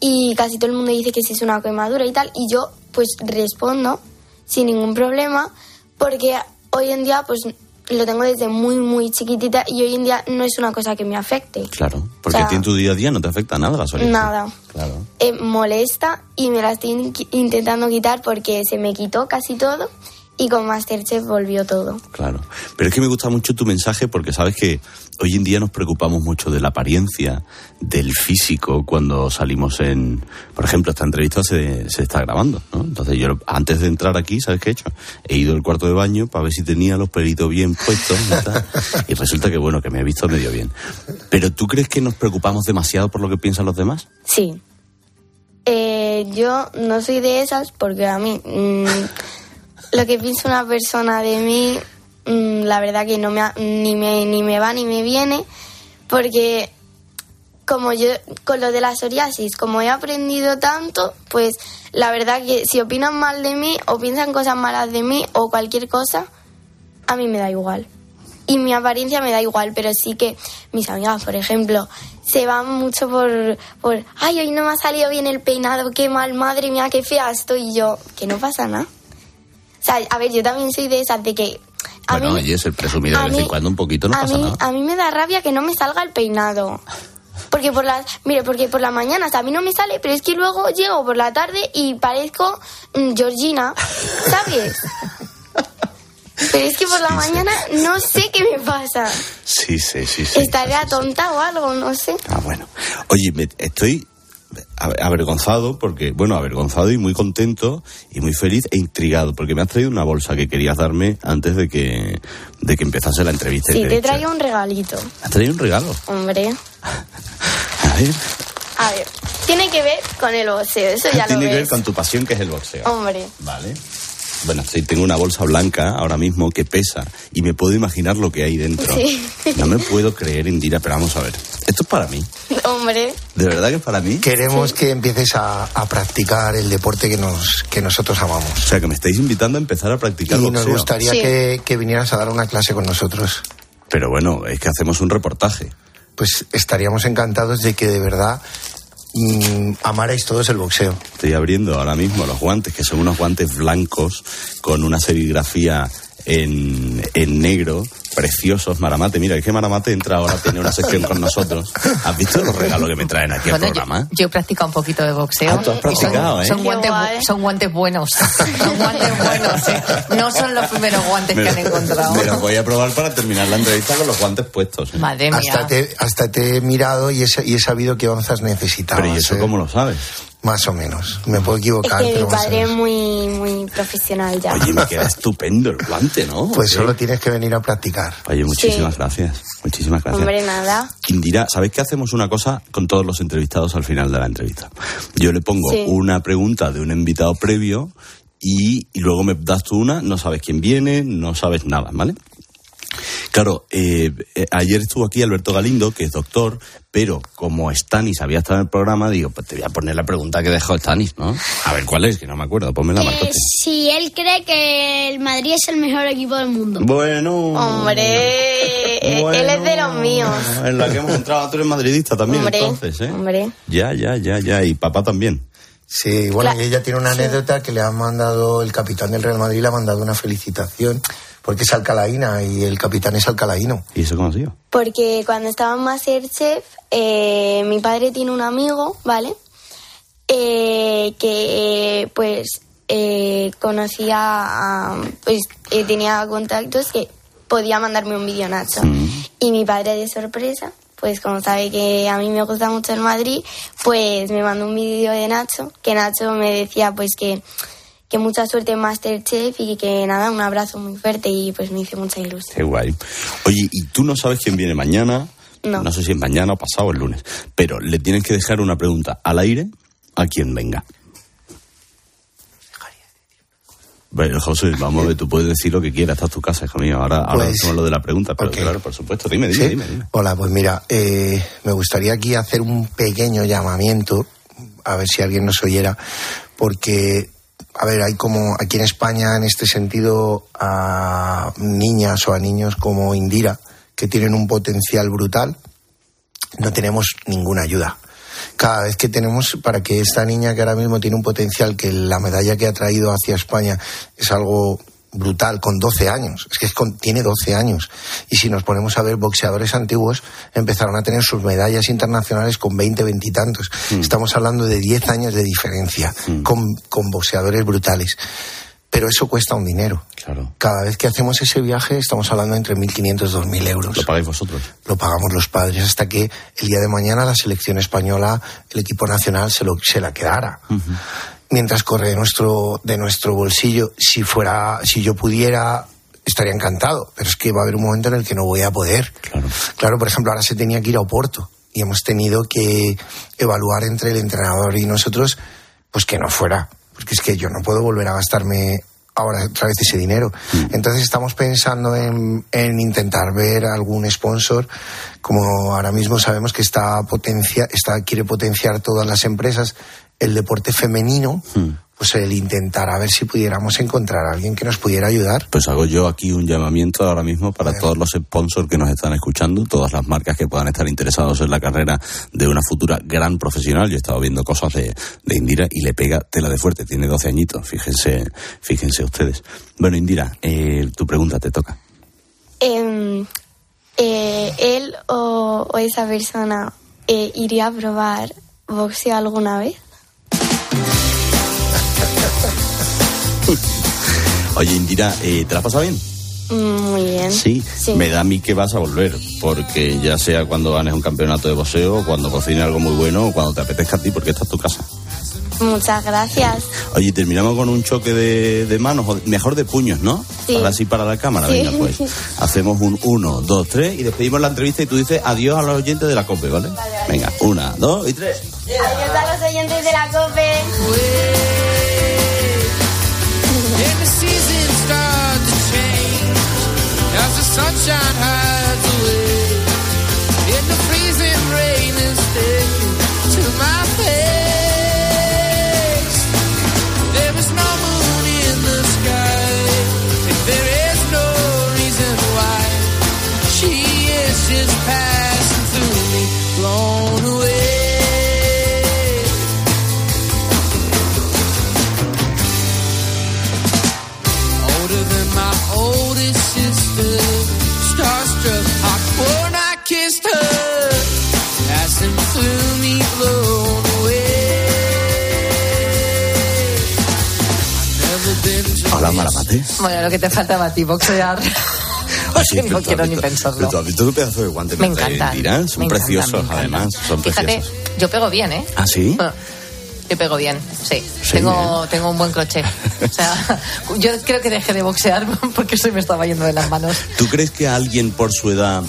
[SPEAKER 29] y casi todo el mundo dice que si es una quemadura y tal y yo pues respondo sin ningún problema porque hoy en día pues lo tengo desde muy muy chiquitita y hoy en día no es una cosa que me afecte.
[SPEAKER 28] Claro, porque
[SPEAKER 29] O sea,
[SPEAKER 28] a ti en tu día a día no te afecta nada la.
[SPEAKER 29] Nada.
[SPEAKER 28] Claro.
[SPEAKER 29] Eh, molesta y me la estoy in- intentando quitar porque se me quitó casi todo y con Masterchef volvió todo.
[SPEAKER 28] Claro. Pero es que me gusta mucho tu mensaje porque sabes que hoy en día nos preocupamos mucho de la apariencia, del físico, cuando salimos en... Por ejemplo, esta entrevista se, se está grabando, ¿no? Entonces yo antes de entrar aquí, ¿sabes qué he hecho? He ido al cuarto de baño para ver si tenía los pelitos bien puestos y, tal, y resulta que, bueno, que me he visto medio bien. Pero ¿tú crees que nos preocupamos demasiado por lo que piensan los demás?
[SPEAKER 29] Sí. Eh, yo no soy de esas porque a mí mm, lo que piensa una persona de mí, mm, la verdad que no me, ni, me, ni me va ni me viene porque como yo con lo de la psoriasis, como he aprendido tanto, pues la verdad que si opinan mal de mí o piensan cosas malas de mí o cualquier cosa, a mí me da igual. Y mi apariencia me da igual, pero sí que mis amigas, por ejemplo, se van mucho por, por ay, hoy no me ha salido bien el peinado, qué mal, madre mía, qué fea estoy yo, que no pasa nada. O sea, a ver, yo también soy de esas de que a
[SPEAKER 28] bueno,
[SPEAKER 29] mí,
[SPEAKER 28] oye, es el presumido de vez en cuando un poquito, no
[SPEAKER 29] a
[SPEAKER 28] pasa
[SPEAKER 29] mí,
[SPEAKER 28] nada.
[SPEAKER 29] a mí me da rabia que no me salga el peinado. Porque por las, mire, porque por la mañana a mí no me sale, pero es que luego llego por la tarde y parezco mm, Georgina, ¿sabes? Pero es que por la mañana no sé qué me pasa.
[SPEAKER 28] Sí, sí, sí, sí.
[SPEAKER 29] Estaré tonta o algo, no sé.
[SPEAKER 28] Ah, bueno. Oye, me- estoy avergonzado porque, bueno, avergonzado y muy contento y muy feliz e intrigado porque me has traído una bolsa que querías darme antes de que, de que empezase la entrevista.
[SPEAKER 29] Sí,
[SPEAKER 28] he
[SPEAKER 29] te traigo un regalito,
[SPEAKER 28] ¿Me has traído un regalo?
[SPEAKER 29] hombre. *laughs*
[SPEAKER 28] A ver.
[SPEAKER 29] A ver, tiene que ver con el boxeo, eso ya lo
[SPEAKER 28] Tiene que ver con tu pasión que es el boxeo.
[SPEAKER 29] Hombre,
[SPEAKER 28] Vale. Bueno, sí, tengo una bolsa blanca ahora mismo que pesa y me puedo imaginar lo que hay dentro.
[SPEAKER 29] Sí.
[SPEAKER 28] No me puedo creer, Indira, pero vamos a ver. Esto es para mí.
[SPEAKER 29] hombre.
[SPEAKER 28] ¿De verdad que es para mí?
[SPEAKER 31] Queremos que empieces a, a practicar el deporte que, nos, que nosotros amamos.
[SPEAKER 28] O sea, que me estáis invitando a empezar a practicar
[SPEAKER 31] Y
[SPEAKER 28] boxeo.
[SPEAKER 31] nos gustaría
[SPEAKER 29] Sí.
[SPEAKER 31] que, que vinieras a dar una clase con nosotros.
[SPEAKER 28] Pero bueno, es que hacemos un reportaje.
[SPEAKER 31] Pues estaríamos encantados de que de verdad mm, amarais todos el boxeo.
[SPEAKER 28] Estoy abriendo ahora mismo los guantes, que son unos guantes blancos con una serigrafía en, en negro, preciosos. Maramate, mira, es que Maramate entra ahora, tiene una sección con nosotros. ¿Has visto los regalos que me traen aquí al
[SPEAKER 33] Bueno,
[SPEAKER 28] programa?
[SPEAKER 33] yo he practicado un poquito de boxeo.
[SPEAKER 28] Ah, tú has
[SPEAKER 33] son-
[SPEAKER 28] practicado, ¿eh?
[SPEAKER 33] son, guantes,
[SPEAKER 29] guay.
[SPEAKER 33] son guantes buenos. *laughs* Son guantes buenos, ¿eh? No son los primeros guantes que han encontrado.
[SPEAKER 28] me los voy a probar para terminar la entrevista con los guantes puestos. ¿eh?
[SPEAKER 33] Madre mía.
[SPEAKER 31] Hasta te, hasta te he mirado y he, sa- y he sabido qué onzas necesitabas.
[SPEAKER 28] Pero ¿y eso
[SPEAKER 31] ¿eh?
[SPEAKER 28] cómo lo sabes?
[SPEAKER 31] Más o menos. Me puedo
[SPEAKER 29] Es
[SPEAKER 31] equivocar,
[SPEAKER 29] que mi
[SPEAKER 31] pero o
[SPEAKER 29] padre es muy, muy profesional ya.
[SPEAKER 28] Oye, me queda estupendo el guante, ¿no?
[SPEAKER 31] Pues solo tienes que venir a practicar.
[SPEAKER 28] Oye, muchísimas
[SPEAKER 29] Sí.
[SPEAKER 28] gracias. Muchísimas gracias.
[SPEAKER 29] Hombre, nada.
[SPEAKER 28] Indira, ¿sabéis que hacemos una cosa con todos los entrevistados al final de la entrevista? Yo le pongo
[SPEAKER 29] Sí.
[SPEAKER 28] una pregunta de un invitado previo y, y luego me das tú una, no sabes quién viene, no sabes nada, ¿vale? Claro, eh, eh, ayer estuvo aquí Alberto Galindo, que es doctor, pero como Stanis había estado en el programa, digo, pues te voy a poner la pregunta que dejó Stanis, ¿no? A ver, ¿cuál es? Que no me acuerdo, ponme la
[SPEAKER 32] Eh,
[SPEAKER 28] marcote.
[SPEAKER 32] si él cree que el Madrid es el mejor equipo del mundo.
[SPEAKER 28] Bueno.
[SPEAKER 29] Hombre,
[SPEAKER 28] Bueno.
[SPEAKER 29] él es de los míos.
[SPEAKER 28] En la que hemos entrado, tú eres madridista también,
[SPEAKER 29] Hombre,
[SPEAKER 28] entonces, ¿eh?
[SPEAKER 29] hombre.
[SPEAKER 28] Ya, ya, ya, ya. Y papá también.
[SPEAKER 31] Sí, bueno, y ella tiene una
[SPEAKER 29] sí.
[SPEAKER 31] anécdota que le ha mandado el capitán del Real Madrid, le ha mandado una felicitación, porque es alcalaína y el capitán es alcalaíno.
[SPEAKER 28] ¿Y eso cómo ha sido?
[SPEAKER 29] Porque cuando estaba en Masterchef, eh, mi padre tiene un amigo, ¿vale? Eh, que pues eh, conocía, a- pues eh, tenía contactos que podía mandarme un vídeo Nacho. Y mi padre de sorpresa, pues como sabe que a mí me gusta mucho el Madrid, pues me mandó un vídeo de Nacho, que Nacho me decía pues que, que mucha suerte en Masterchef y que nada, un abrazo muy fuerte y pues me hizo mucha ilusión.
[SPEAKER 28] Qué guay. Oye, ¿y tú no sabes quién viene mañana?
[SPEAKER 29] No.
[SPEAKER 28] sé si es mañana o pasado o el lunes. Pero le tienes que dejar una pregunta al aire a quien venga. Bueno, José, vamos a ver, tú puedes decir lo que quieras, está tu casa, hijo mío. Ahora, ahora
[SPEAKER 31] Pues,
[SPEAKER 28] lo de la pregunta, pero claro, por supuesto, dime, dime,
[SPEAKER 31] ¿Sí?
[SPEAKER 28] dime, dime.
[SPEAKER 31] Hola, pues mira, eh, me gustaría aquí hacer un pequeño llamamiento, a ver si alguien nos oyera, porque, a ver, hay como aquí en España, en este sentido, a niñas o a niños como Indira, que tienen un potencial brutal, no tenemos ninguna ayuda. Cada vez que tenemos, para que esta niña que ahora mismo tiene un potencial, que la medalla que ha traído hacia España es algo brutal, con 12 años, es que es con- tiene 12 años. Y si nos ponemos a ver boxeadores antiguos, empezaron a tener sus medallas internacionales con 20, 20 y tantos. Estamos hablando de 10 años de diferencia, con, con boxeadores brutales. Pero eso cuesta un dinero.
[SPEAKER 28] Claro.
[SPEAKER 31] Cada vez que hacemos ese viaje estamos hablando entre 1.500 y 2.000 euros.
[SPEAKER 28] ¿Lo pagáis vosotros?
[SPEAKER 31] Lo pagamos los padres hasta que el día de mañana la selección española, el equipo nacional, se, lo, se la quedara. Mientras corre de nuestro, de nuestro bolsillo, si fuera, si yo pudiera, estaría encantado. Pero es que va a haber un momento en el que no voy a poder.
[SPEAKER 28] Claro.
[SPEAKER 31] Claro, por ejemplo, ahora se tenía que ir a Oporto y hemos tenido que evaluar entre el entrenador y nosotros, pues que no fuera. Porque es que yo no puedo volver a gastarme ahora otra vez ese dinero. Entonces estamos pensando en, en intentar ver algún sponsor, como ahora mismo sabemos que está potencia, está, quiere potenciar todas las empresas el deporte femenino, pues el intentar a ver si pudiéramos encontrar a alguien que nos pudiera ayudar.
[SPEAKER 28] Pues hago yo aquí un llamamiento ahora mismo para todos los sponsors que nos están escuchando, todas las marcas que puedan estar interesados en la carrera de una futura gran profesional. Yo he estado viendo cosas de, de Indira y le pega tela de fuerte, tiene 12 añitos, fíjense, fíjense ustedes. Bueno, Indira, eh, tu pregunta te toca.
[SPEAKER 29] Em, eh, ¿Él o, o esa persona eh, iría a probar boxeo alguna vez? *laughs*
[SPEAKER 28] Oye, Indira, eh, ¿te la has pasado bien?
[SPEAKER 29] Mm, Muy bien.
[SPEAKER 28] Sí, me da a mí que vas a volver, porque ya sea cuando ganes un campeonato de boxeo, cuando cocines algo muy bueno, o cuando te apetezca a ti, porque esta es tu casa.
[SPEAKER 29] Muchas gracias.
[SPEAKER 28] Oye, terminamos con un choque de, de manos, mejor de puños, ¿no?
[SPEAKER 29] Sí.
[SPEAKER 28] Ahora sí para la cámara,
[SPEAKER 29] Sí.
[SPEAKER 28] venga, pues. Hacemos un uno, dos, tres y despedimos la entrevista y tú dices adiós a los oyentes de la COPE, ¿vale? Venga, una, dos y tres.
[SPEAKER 29] Adiós a los oyentes de la COPE.
[SPEAKER 34] Sunshine hides away. And the freezing rain is sticking to my face. There is no moon in the sky, and there is no reason why. She is just passing
[SPEAKER 28] Hola, Maramate.
[SPEAKER 33] Bueno, lo que te faltaba a ti, boxear. No *laughs* quiero ni pensarlo.
[SPEAKER 28] ¿Tú has visto un pedazo de guante
[SPEAKER 33] Me encantan, me
[SPEAKER 28] Son preciosos,
[SPEAKER 33] encantan.
[SPEAKER 28] además. Son
[SPEAKER 33] Fíjate,
[SPEAKER 28] preciosos.
[SPEAKER 33] yo pego bien, ¿eh?
[SPEAKER 28] ¿Ah, sí?
[SPEAKER 33] Yo pego bien, sí.
[SPEAKER 28] Sí,
[SPEAKER 33] tengo, tengo un buen crochet. O sea, *laughs* yo creo que dejé de boxear *laughs* porque se me estaba yendo de las manos.
[SPEAKER 28] ¿Tú crees que a alguien por su edad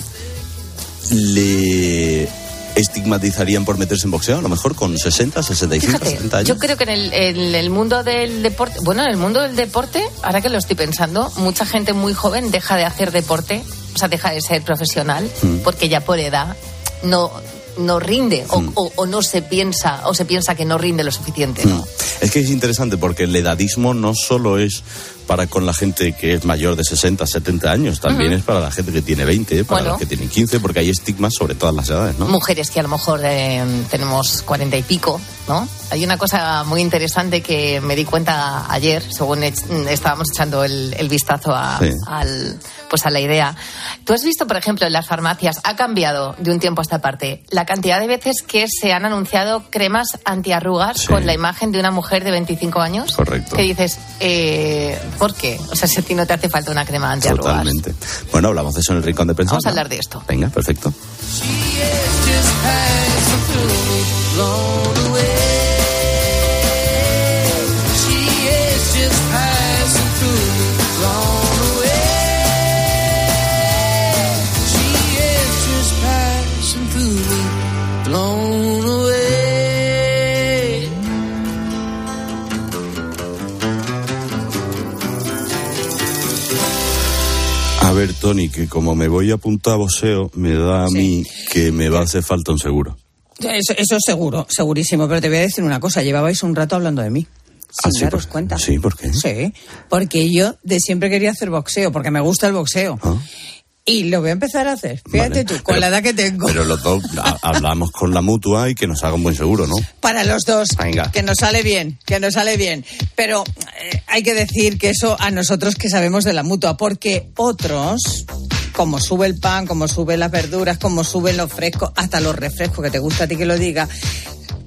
[SPEAKER 28] le estigmatizarían por meterse en boxeo? A lo mejor con 60, 65,
[SPEAKER 33] Fíjate,
[SPEAKER 28] 70 años.
[SPEAKER 33] yo creo que en el, en el mundo del deporte, bueno, en el mundo del deporte, ahora que lo estoy pensando, mucha gente muy joven deja de hacer deporte, o sea, deja de ser profesional,
[SPEAKER 28] Mm.
[SPEAKER 33] porque ya por edad no, no rinde o,
[SPEAKER 28] Mm.
[SPEAKER 33] o- o no se piensa, o se piensa que no rinde lo suficiente. ¿no?
[SPEAKER 28] Mm. Es que es interesante porque el edadismo no solo es para con la gente que es mayor de 60, 70 años, también es para la gente que tiene 20, para
[SPEAKER 33] Bueno.
[SPEAKER 28] los que tienen 15, porque hay estigmas sobre todas las edades, ¿no?
[SPEAKER 33] Mujeres que a lo mejor eh, tenemos cuarenta y pico, ¿no? Hay una cosa muy interesante que me di cuenta ayer, según ech- estábamos echando el, el vistazo a,
[SPEAKER 28] Sí.
[SPEAKER 33] al, pues a la idea. Tú has visto, por ejemplo, en las farmacias, ha cambiado de un tiempo a esta parte la cantidad de veces que se han anunciado cremas antiarrugas
[SPEAKER 28] Sí.
[SPEAKER 33] con la imagen de una mujer de 25 años.
[SPEAKER 28] Correcto.
[SPEAKER 33] Que dices, eh, ¿por qué? O sea, si a ti no te hace falta una crema antiarrugas.
[SPEAKER 28] Totalmente. Bueno, hablamos de eso en el rincón de pensar.
[SPEAKER 33] Vamos a hablar de esto.
[SPEAKER 28] Venga, perfecto. Que como me voy a apuntar a boxeo, me da a mí que me va a hacer falta un seguro.
[SPEAKER 35] Eso, eso seguro, segurísimo. Pero te voy a decir una cosa. Llevabais un rato hablando de mí.
[SPEAKER 28] Ah,
[SPEAKER 35] Sin
[SPEAKER 28] sí,
[SPEAKER 35] daros
[SPEAKER 28] por-
[SPEAKER 35] cuenta.
[SPEAKER 28] Sí, ¿por qué?
[SPEAKER 35] Sí, porque yo de siempre quería hacer boxeo, porque me gusta el boxeo.
[SPEAKER 28] Ah.
[SPEAKER 35] Y lo voy a empezar a hacer. Fíjate
[SPEAKER 28] Vale.
[SPEAKER 35] tú, con
[SPEAKER 28] Pero-
[SPEAKER 35] la edad que tengo.
[SPEAKER 28] Pero los dos ha- hablamos con la mutua y que nos haga un buen seguro, ¿no?
[SPEAKER 35] Para los dos.
[SPEAKER 28] Venga.
[SPEAKER 35] Que nos sale bien, que nos sale bien. Pero eh, hay que decir que eso a nosotros que sabemos de la mutua, porque otros, como sube el pan, como suben las verduras, como suben los frescos, hasta los refrescos, que te gusta a ti que lo diga,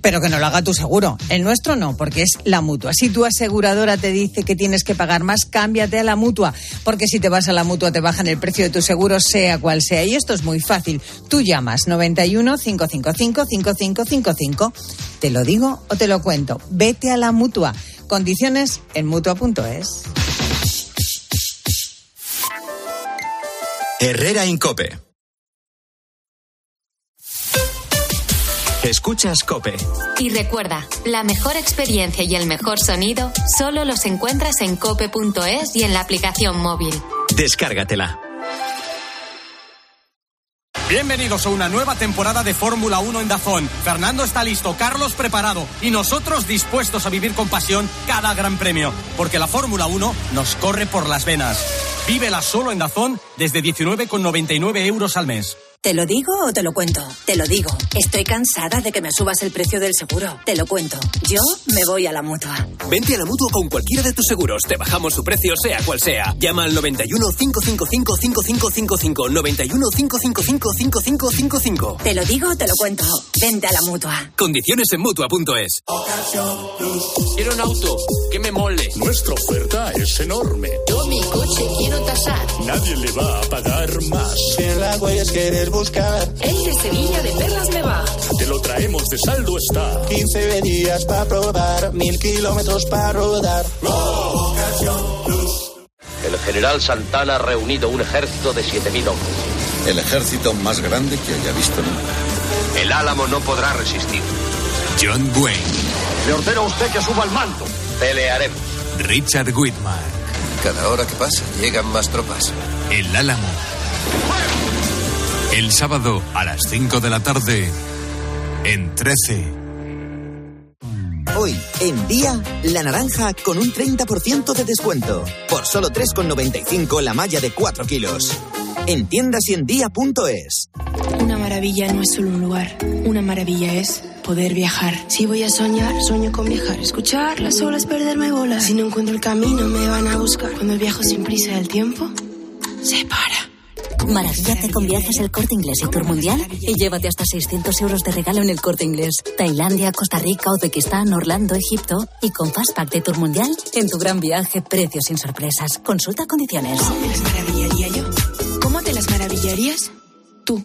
[SPEAKER 35] Pero que no lo haga tu seguro. El nuestro no, porque es la mutua. Si tu aseguradora te dice que tienes que pagar más, cámbiate a la mutua. Porque si te vas a la mutua, te bajan el precio de tu seguro, sea cual sea. Y esto es muy fácil. Tú llamas 91 555 5555. Te lo digo o te lo cuento. Vete a la mutua. Condiciones en mutua.es.
[SPEAKER 2] Herrera Incope. Escuchas Cope.
[SPEAKER 3] Y recuerda, la mejor experiencia y el mejor sonido solo los encuentras en cope.es y en la aplicación móvil.
[SPEAKER 2] Descárgatela.
[SPEAKER 36] Bienvenidos a una nueva temporada de Fórmula 1 en Dazón. Fernando está listo, Carlos preparado y nosotros dispuestos a vivir con pasión cada gran premio, porque la Fórmula 1 nos corre por las venas. Vívela solo en Dazón desde 19,99 euros al mes.
[SPEAKER 37] ¿Te lo digo o te lo cuento? Te lo digo. Estoy cansada de que me subas el precio del seguro. Te lo cuento. Yo me voy a la mutua.
[SPEAKER 38] Vente a la mutua con cualquiera de tus seguros. Te bajamos su precio, sea cual sea. Llama al 91 555 5555. 91 555 5555.
[SPEAKER 37] Te lo digo o te lo cuento. Vente a la mutua.
[SPEAKER 38] Condiciones en mutua.es.
[SPEAKER 39] Quiero un auto que me mole.
[SPEAKER 14] Nuestra oferta es enorme.
[SPEAKER 39] Yo mi coche quiero tasar.
[SPEAKER 14] Nadie le va a pagar más.
[SPEAKER 21] En la huellas quieres buscar.
[SPEAKER 39] El de Sevilla de Perlas me va.
[SPEAKER 14] Te lo traemos de saldo está.
[SPEAKER 21] 15 días para probar, mil kilómetros para rodar.
[SPEAKER 40] El general Santana ha reunido un ejército de 7.000 hombres.
[SPEAKER 23] El ejército más grande que haya visto nunca.
[SPEAKER 40] El Álamo no podrá resistir.
[SPEAKER 10] John Wayne,
[SPEAKER 40] Le ordeno a usted que suba al mando. Pelearemos.
[SPEAKER 10] Richard Whitmark,
[SPEAKER 23] Cada hora que pasa llegan más tropas.
[SPEAKER 10] El Álamo. El sábado a las 5 de la tarde en 13.
[SPEAKER 41] Hoy, en día, la naranja con un 30% de descuento. Por solo 3,95 la malla de 4 kilos. En tiendas y en día.es.
[SPEAKER 42] Una maravilla no es solo un lugar. Una maravilla es poder viajar. Si voy a soñar, sueño con viajar. Escuchar las olas, perderme bolas. Si no encuentro el camino, me van a buscar. Cuando viajo sin prisa, el tiempo se para.
[SPEAKER 43] Maravíllate con viajes el corte inglés y Tour Mundial y llévate hasta 600 euros de regalo en el corte inglés. Tailandia, Costa Rica, Uzbekistán, Orlando, Egipto y con Fastpack de Tour Mundial en tu gran viaje, precios sin sorpresas. Consulta condiciones.
[SPEAKER 42] ¿Cómo te las maravillaría yo? ¿Cómo te las maravillarías? Tú.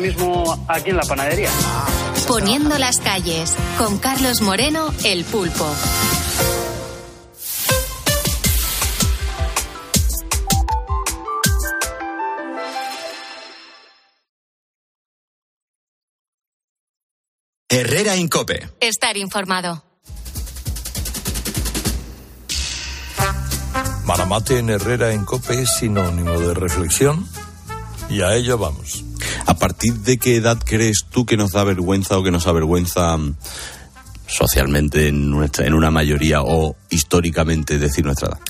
[SPEAKER 44] mismo aquí en la panadería.
[SPEAKER 3] Poniendo las calles, con Carlos Moreno, el pulpo.
[SPEAKER 2] Herrera Incope.
[SPEAKER 3] Estar informado.
[SPEAKER 26] Maramate en Herrera en Cope es sinónimo de reflexión y a ello vamos.
[SPEAKER 28] ¿A partir de qué edad crees tú que nos da vergüenza o que nos avergüenza mm, socialmente en, nuestra, en una mayoría o históricamente decir nuestra edad?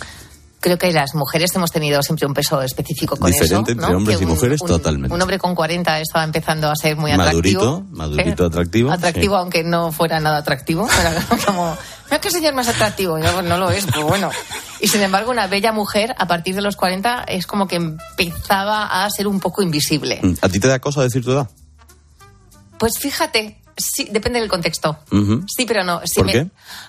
[SPEAKER 33] Creo que las mujeres hemos tenido siempre un peso específico con
[SPEAKER 28] Diferente
[SPEAKER 33] eso. ¿no?
[SPEAKER 28] entre hombres
[SPEAKER 33] Que
[SPEAKER 28] y
[SPEAKER 33] un-
[SPEAKER 28] mujeres,
[SPEAKER 33] un-
[SPEAKER 28] totalmente.
[SPEAKER 33] Un hombre con 40 estaba empezando a ser muy atractivo.
[SPEAKER 28] Madurito, *laughs* madurito atractivo.
[SPEAKER 33] Atractivo,
[SPEAKER 28] sí.
[SPEAKER 33] aunque no fuera nada atractivo. *laughs* Era como, mira qué señor más atractivo. Yo, pues, no lo es, pues bueno. Y sin embargo, una bella mujer, a partir de los 40, es como que empezaba a ser un poco invisible.
[SPEAKER 28] ¿A ti te da cosa decir tu edad?
[SPEAKER 33] Pues fíjate, sí, depende del contexto. Sí, pero no.
[SPEAKER 28] ¿Por
[SPEAKER 33] me-
[SPEAKER 28] qué?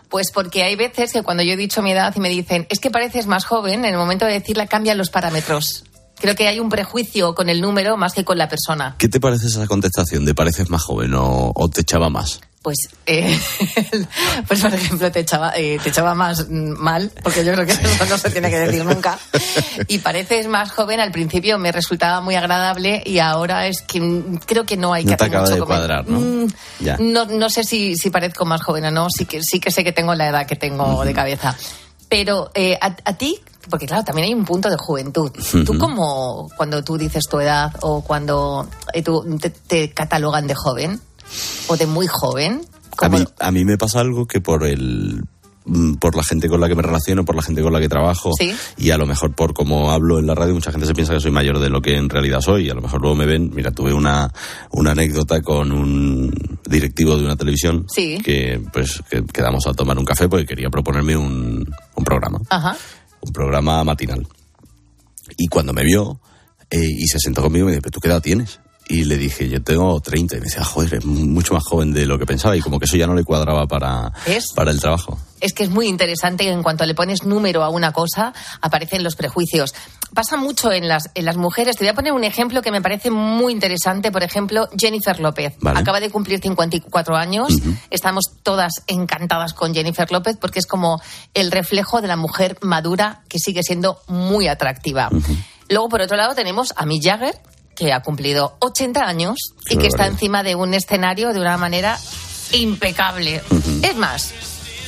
[SPEAKER 33] Pues porque hay veces que cuando yo he dicho mi edad y me dicen, es que pareces más joven, en el momento de decirla cambian los parámetros. Creo que hay un prejuicio con el número más que con la persona.
[SPEAKER 28] ¿Qué te parece esa contestación de pareces más joven o, o te echaba más?
[SPEAKER 33] Pues, eh, *laughs* pues por ejemplo, te echaba, eh, te echaba más mm, mal, porque yo creo que eso no se tiene que decir nunca. Y pareces más joven, al principio me resultaba muy agradable y ahora es que mm, creo que no hay
[SPEAKER 28] No
[SPEAKER 33] que
[SPEAKER 28] te
[SPEAKER 33] hacer
[SPEAKER 28] acaba
[SPEAKER 33] mucho
[SPEAKER 28] de cuadrar, ¿no?
[SPEAKER 33] Mm,
[SPEAKER 28] Ya.
[SPEAKER 33] No, no sé si, si parezco más joven o no, sí que, sí que sé que tengo la edad que tengo de cabeza. Pero eh, a, a ti, porque claro, también hay un punto de juventud. ¿Tú
[SPEAKER 28] Ujú.
[SPEAKER 33] como cuando tú dices tu edad o cuando eh, tú- te, te catalogan de joven o de muy joven?
[SPEAKER 28] A mí, a mí me pasa algo que por el mm, por la gente con la que me relaciono, por la gente con la que trabajo
[SPEAKER 33] Sí.
[SPEAKER 28] y a lo mejor por cómo hablo en la radio, mucha gente se piensa que soy mayor de lo que en realidad soy y a lo mejor luego me ven, mira, tuve una, una anécdota con un directivo de una televisión
[SPEAKER 33] Sí.
[SPEAKER 28] que pues que quedamos a tomar un café porque quería proponerme un, un programa,
[SPEAKER 33] Ajá.
[SPEAKER 28] Un programa matinal. Y cuando me vio eh, y se sentó conmigo me dijo, ¿pero tú qué edad tienes? Y le dije, yo tengo 30. Y me decía, joder, es mucho más joven de lo que pensaba. Y como que eso ya no le cuadraba para,
[SPEAKER 33] ¿Es?
[SPEAKER 28] para el trabajo.
[SPEAKER 33] Es que es muy interesante que en cuanto le pones número a una cosa, aparecen los prejuicios. Pasa mucho en las, en las mujeres. Te voy a poner un ejemplo que me parece muy interesante. Por ejemplo, Jennifer López.
[SPEAKER 28] Vale.
[SPEAKER 33] Acaba de cumplir 54 años. Estamos todas encantadas con Jennifer López porque es como el reflejo de la mujer madura que sigue siendo muy atractiva. Luego, por otro lado, tenemos a Mick Jagger, que ha cumplido 80 años y que está encima de un escenario de una manera impecable. Es más,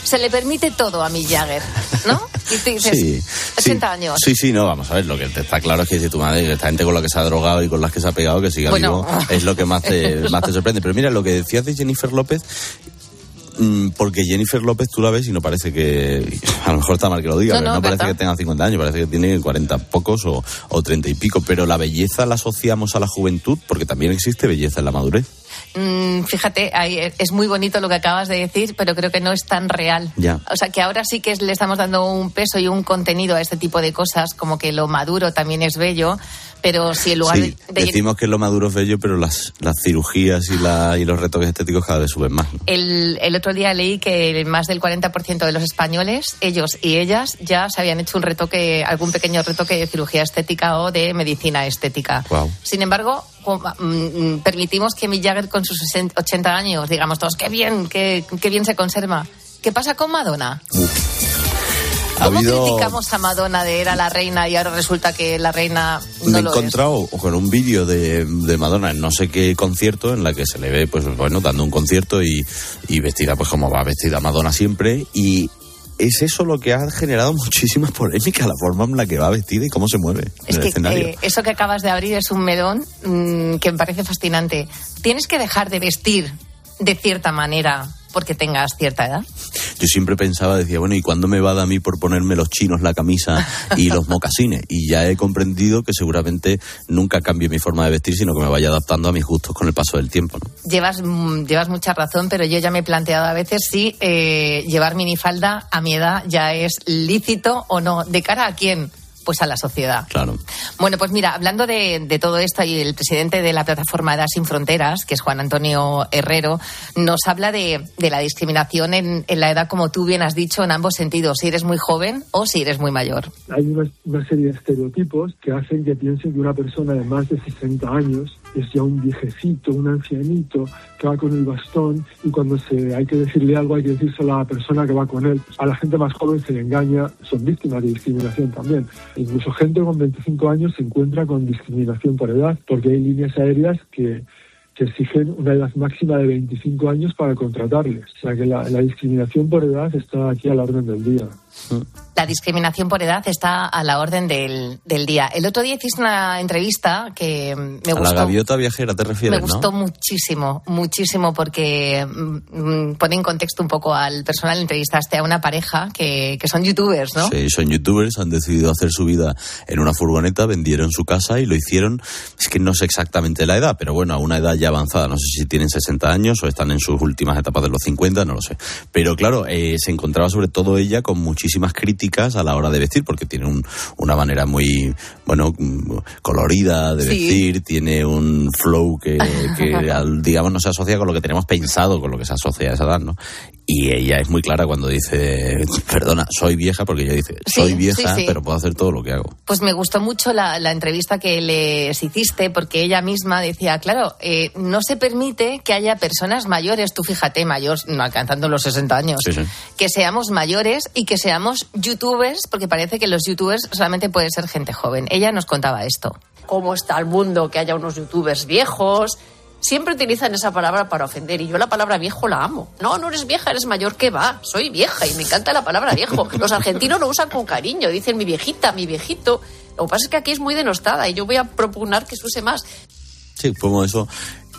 [SPEAKER 33] se le permite todo a Mick Jagger, ¿no? Y dices,
[SPEAKER 28] Sí,
[SPEAKER 33] 80 años.
[SPEAKER 28] Sí, sí, no, vamos a ver, lo que te está claro es que si tu madre, gente con la que se ha drogado y con las que se ha pegado, que siga
[SPEAKER 33] Bueno.
[SPEAKER 28] vivo, es lo que más te, *laughs* más te sorprende. Pero mira, lo que decías de Jennifer López, porque Jennifer López tú la ves y no parece que, a lo mejor está mal que lo diga,
[SPEAKER 33] No,
[SPEAKER 28] pero
[SPEAKER 33] no,
[SPEAKER 28] no, parece que tenga 50 años, parece que tiene 40 pocos o, o 30 y pico, pero la belleza la asociamos a la juventud porque también existe belleza en la madurez.
[SPEAKER 33] Mm, fíjate, es muy bonito lo que acabas de decir, pero creo que no es tan real.
[SPEAKER 28] Ya.
[SPEAKER 33] O sea, que ahora sí que le estamos dando un peso y un contenido a este tipo de cosas, como que lo maduro también es bello, pero si en lugar
[SPEAKER 28] Sí,
[SPEAKER 33] de... de-
[SPEAKER 28] decimos que lo maduro es bello, pero las, las cirugías y, la, y los retoques estéticos cada vez suben más. ¿no?
[SPEAKER 33] El, el otro día leí que más del 40% de los españoles, ellos y ellas, ya se habían hecho un retoque, algún pequeño retoque de cirugía estética o de medicina estética.
[SPEAKER 28] Guau.
[SPEAKER 33] Sin embargo, mm, mm, permitimos que Mick Jagger con sus 60 80 años, digamos todos, qué bien, qué, qué bien se conserva. ¿Qué pasa con Madonna?
[SPEAKER 28] Ha
[SPEAKER 33] ¿Cómo
[SPEAKER 28] habido...
[SPEAKER 33] criticamos a Madonna de era la reina y ahora resulta que la reina no
[SPEAKER 28] me he
[SPEAKER 33] es?
[SPEAKER 28] encontrado con un vídeo de, de Madonna en no sé qué concierto en la que se le ve pues bueno dando un concierto y, y vestida pues como va vestida Madonna siempre y es eso lo que ha generado *laughs* muchísimas polémicas la forma en la que va vestida y cómo se mueve
[SPEAKER 33] Es
[SPEAKER 28] en el
[SPEAKER 33] que
[SPEAKER 28] escenario
[SPEAKER 33] eh, eso que acabas de abrir es un melón mm, que me parece fascinante. Tienes que dejar de vestir de cierta manera porque tengas cierta edad.
[SPEAKER 28] yo siempre pensaba decía bueno y cuándo me va a dar a mí por ponerme los chinos la camisa y los mocasines y ya he comprendido que seguramente nunca cambie mi forma de vestir sino que me vaya adaptando a mis gustos con el paso del tiempo ¿no?
[SPEAKER 33] Llevas, mm, llevas mucha razón, pero yo ya me he planteado a veces si eh, llevar minifalda a mi edad ya es lícito o no. ¿De cara a quién? Pues a la sociedad.
[SPEAKER 28] claro
[SPEAKER 33] Bueno, pues mira, hablando de, de todo esto y el presidente de la plataforma Edad Sin Fronteras, que es Juan Antonio Herrero, nos habla de, de la discriminación en, en la edad, como tú bien has dicho, en ambos sentidos, si eres muy joven o si eres muy mayor.
[SPEAKER 45] hay una, una serie de estereotipos que hacen que piensen que una persona de más de 60 años es ya un viejecito, un ancianito que va con el bastón y cuando se hay que decirle algo hay que decírselo a la persona que va con él. A la gente más joven se le engaña, son víctimas de discriminación también. Incluso gente con 25 años se encuentra con discriminación por edad porque hay líneas aéreas que que exigen una edad máxima de 25 años para contratarles. O sea que la, la discriminación por edad está aquí a la orden del día.
[SPEAKER 33] La discriminación por edad está a la orden del, del día. El otro día hiciste una entrevista que me
[SPEAKER 28] a la
[SPEAKER 33] gustó.
[SPEAKER 28] gaviota viajera te refieres
[SPEAKER 33] Me
[SPEAKER 28] ¿no?
[SPEAKER 33] gustó muchísimo, muchísimo, porque mm, pone en contexto un poco al personal. Entrevistaste a una pareja que, que son youtubers, ¿no?
[SPEAKER 28] Sí, son youtubers, han decidido hacer su vida en una furgoneta, vendieron su casa y lo hicieron, es que no sé exactamente la edad, pero bueno, a una edad ya avanzada, no sé si tienen 60 años o están en sus últimas etapas de los 50, no lo sé. Pero claro, eh, se encontraba sobre todo ella con muchísimas críticas a la hora de vestir, porque tiene un- una manera muy, bueno, mm, colorida de
[SPEAKER 33] Sí.
[SPEAKER 28] vestir, tiene un flow que, *laughs* que al- digamos, no se asocia con lo que tenemos pensado, con lo que se asocia a esa edad, ¿no? Y ella es muy clara cuando dice, perdona, soy vieja, porque ella dice, soy
[SPEAKER 33] Sí,
[SPEAKER 28] vieja,
[SPEAKER 33] sí,
[SPEAKER 28] pero puedo hacer todo lo que hago.
[SPEAKER 33] Pues me gustó mucho la, la entrevista que les hiciste porque ella misma decía, claro, eh, no se permite que haya personas mayores, tú fíjate, mayores, no alcanzando los 60 años, que seamos mayores y que seamos youtubers, porque parece que los youtubers solamente puede ser gente joven. Ella nos contaba esto.
[SPEAKER 46] cómo está el mundo, que haya unos youtubers viejos. Siempre utilizan esa palabra para ofender y yo la palabra viejo la amo. No, no eres vieja, eres mayor que va. Soy vieja y me encanta la palabra viejo. Los argentinos lo usan con cariño, dicen mi viejita, mi viejito. Lo que pasa es que aquí es muy denostada y yo voy a propugnar que se use más.
[SPEAKER 28] Sí, como eso.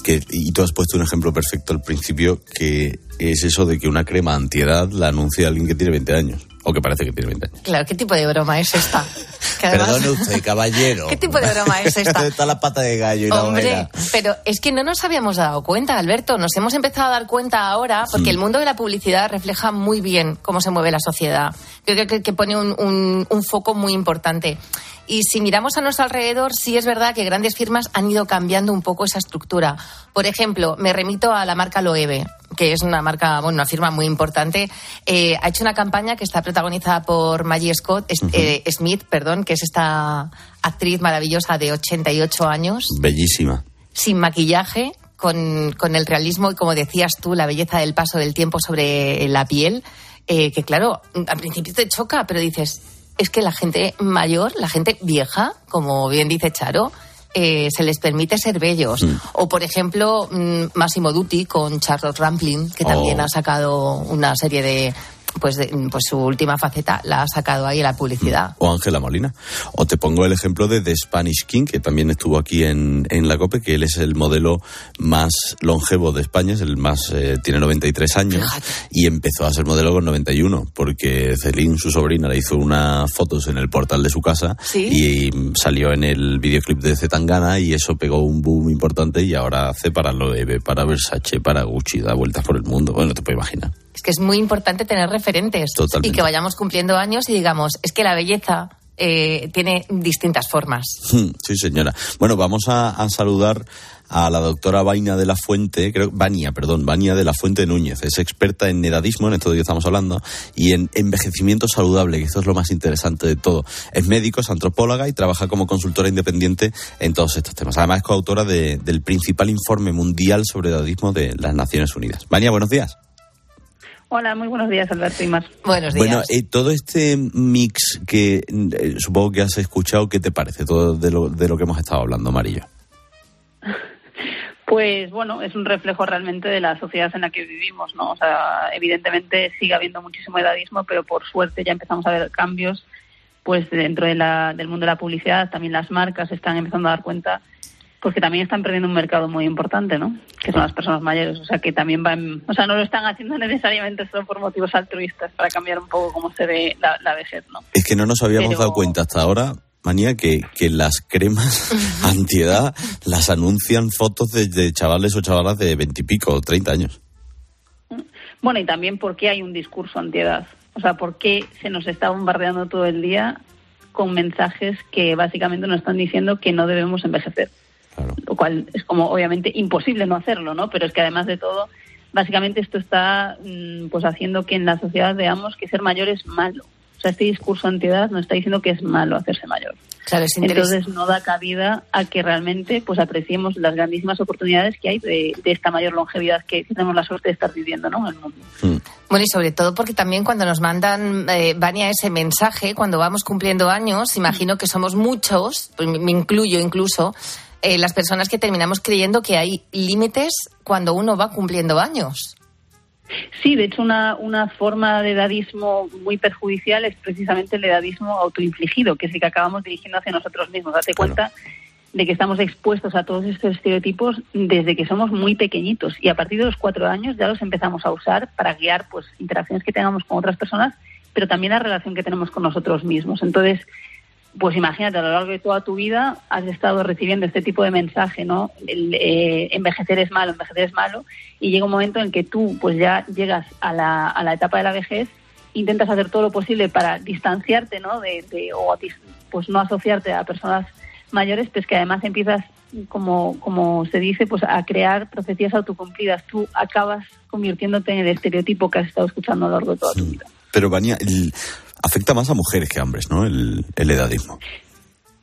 [SPEAKER 28] Que, y tú has puesto un ejemplo perfecto al principio, que es eso de que una crema antiedad la anuncia alguien que tiene 20 años. O que parece que tiene 20 años.
[SPEAKER 33] Claro, ¿qué tipo de broma es esta? *laughs* Además-
[SPEAKER 28] Perdone usted, caballero. *laughs*
[SPEAKER 33] ¿Qué tipo de broma es esta? *laughs*
[SPEAKER 28] Está la pata de gallo y la
[SPEAKER 33] Hombre,
[SPEAKER 28] hoguera.
[SPEAKER 33] pero es que no nos habíamos dado cuenta, Alberto. Nos hemos empezado a dar cuenta ahora porque el mundo de la publicidad refleja muy bien cómo se mueve la sociedad. Creo que, que pone un, un- un foco muy importante. Y si miramos a nuestro alrededor, sí es verdad que grandes firmas han ido cambiando un poco esa estructura. Por ejemplo, me remito a la marca Loewe, que es una marca, bueno, una firma muy importante. Eh, ha hecho una campaña que está protagonizada por Maggie Scott, es- eh, Smith, perdón, que es esta actriz maravillosa de 88 años
[SPEAKER 28] Bellísima.
[SPEAKER 33] sin maquillaje, con, con el realismo y, como decías tú, la belleza del paso del tiempo sobre la piel, eh, que claro, al principio te choca, pero dices, es que la gente mayor, la gente vieja, como bien dice Charo, eh, se les permite ser bellos. O, por ejemplo, mm, Massimo Dutti con Charlotte Rampling, que también
[SPEAKER 28] Oh.
[SPEAKER 33] ha sacado una serie de... Pues, de, pues su última faceta la ha sacado ahí en la publicidad.
[SPEAKER 28] O Ángela Molina. O te pongo el ejemplo de The Spanish King, que también estuvo aquí en, en la COPE, que él es el modelo más longevo de España, es el más, eh, tiene 93 años, y empezó a ser modelo con 91, porque Celine, su sobrina, le hizo unas fotos en el portal de su casa
[SPEAKER 33] Sí.
[SPEAKER 28] y mm, salió en el videoclip de Zetangana y eso pegó un boom importante y ahora hace para Loewe, para Versace, para Gucci, da vueltas por el mundo. Bueno, te puedes imaginar.
[SPEAKER 33] Que es muy importante tener referentes
[SPEAKER 28] Totalmente.
[SPEAKER 33] y que vayamos cumpliendo años y digamos, es que la belleza eh, tiene distintas formas.
[SPEAKER 28] Hmm, Sí, señora. Bueno, vamos a, a saludar a la doctora Vaina de la Fuente, creo, Vania, perdón, Vania de la Fuente Núñez. Es experta en edadismo, en esto de que estamos hablando, y en envejecimiento saludable, que esto es lo más interesante de todo. Es médico, es antropóloga y trabaja como consultora independiente en todos estos temas. Además, es coautora de- del principal informe mundial sobre edadismo de las Naciones Unidas. Vania, buenos días.
[SPEAKER 47] Hola, muy buenos días, Alberto y.
[SPEAKER 33] Buenos
[SPEAKER 28] Bueno, eh, todo este mix que eh, supongo que has escuchado, ¿qué te parece? Todo de lo, de lo que hemos estado hablando, Amarillo. *laughs*
[SPEAKER 47] Pues bueno, es un reflejo realmente de la sociedad en la que vivimos, ¿no? O sea, evidentemente sigue habiendo muchísimo edadismo, pero por suerte ya empezamos a ver cambios, pues dentro de la- del mundo de la publicidad, también las marcas están empezando a dar cuenta, pues que también están perdiendo un mercado muy importante, ¿no? Que son las personas mayores, o sea, que también van, o sea, no lo están haciendo *laughs* necesariamente solo por motivos altruistas, para cambiar un poco cómo se ve la, la vejez, ¿no?
[SPEAKER 28] Es que no nos habíamos
[SPEAKER 47] Pero-
[SPEAKER 28] dado cuenta hasta ahora, Manía, que, que las cremas *laughs* antiedad las anuncian fotos de, de chavales o chavalas de veintipico o treinta años.
[SPEAKER 47] Bueno, y también por qué hay un discurso antiedad. O sea, por qué se nos está bombardeando todo el día con mensajes que básicamente nos están diciendo que no debemos envejecer. Lo cual es como obviamente imposible no hacerlo, ¿no? Pero es que además de todo, básicamente esto está mm, pues haciendo que en la sociedad veamos que ser mayor es malo. O sea, este discurso antiedad nos está diciendo que es malo hacerse mayor.
[SPEAKER 33] Claro, es
[SPEAKER 47] Entonces no da cabida a que realmente pues apreciemos las grandísimas oportunidades que hay de, de esta mayor longevidad que tenemos la suerte de estar viviendo ¿no? en el mundo.
[SPEAKER 33] Bueno, y sobre todo porque también cuando nos mandan, eh, Vania, ese mensaje, cuando vamos cumpliendo años, imagino que somos muchos, pues me incluyo incluso, eh, las personas que terminamos creyendo que hay límites cuando uno va cumpliendo años.
[SPEAKER 47] Sí, de hecho una, una forma de edadismo muy perjudicial es precisamente el edadismo autoinfligido, que es el que acabamos dirigiendo hacia nosotros mismos. Date cuenta de que estamos expuestos a todos estos estereotipos desde que somos muy pequeñitos y a partir de los cuatro años ya los empezamos a usar para guiar pues interacciones que tengamos con otras personas, pero también la relación que tenemos con nosotros mismos. Entonces, pues imagínate, a lo largo de toda tu vida has estado recibiendo este tipo de mensaje, ¿no? El, eh, envejecer es malo, envejecer es malo, y llega un momento en que tú pues ya llegas a la, a la etapa de la vejez, intentas hacer todo lo posible para distanciarte, ¿no? De, de- o pues no asociarte a personas mayores, pues que además empiezas, como, como se dice, pues a crear profecías autocumplidas. Tú acabas convirtiéndote en el estereotipo que has estado escuchando a lo largo de toda tu vida.
[SPEAKER 28] Pero, Vania, el- afecta más a mujeres que a hombres, ¿no? El, el edadismo.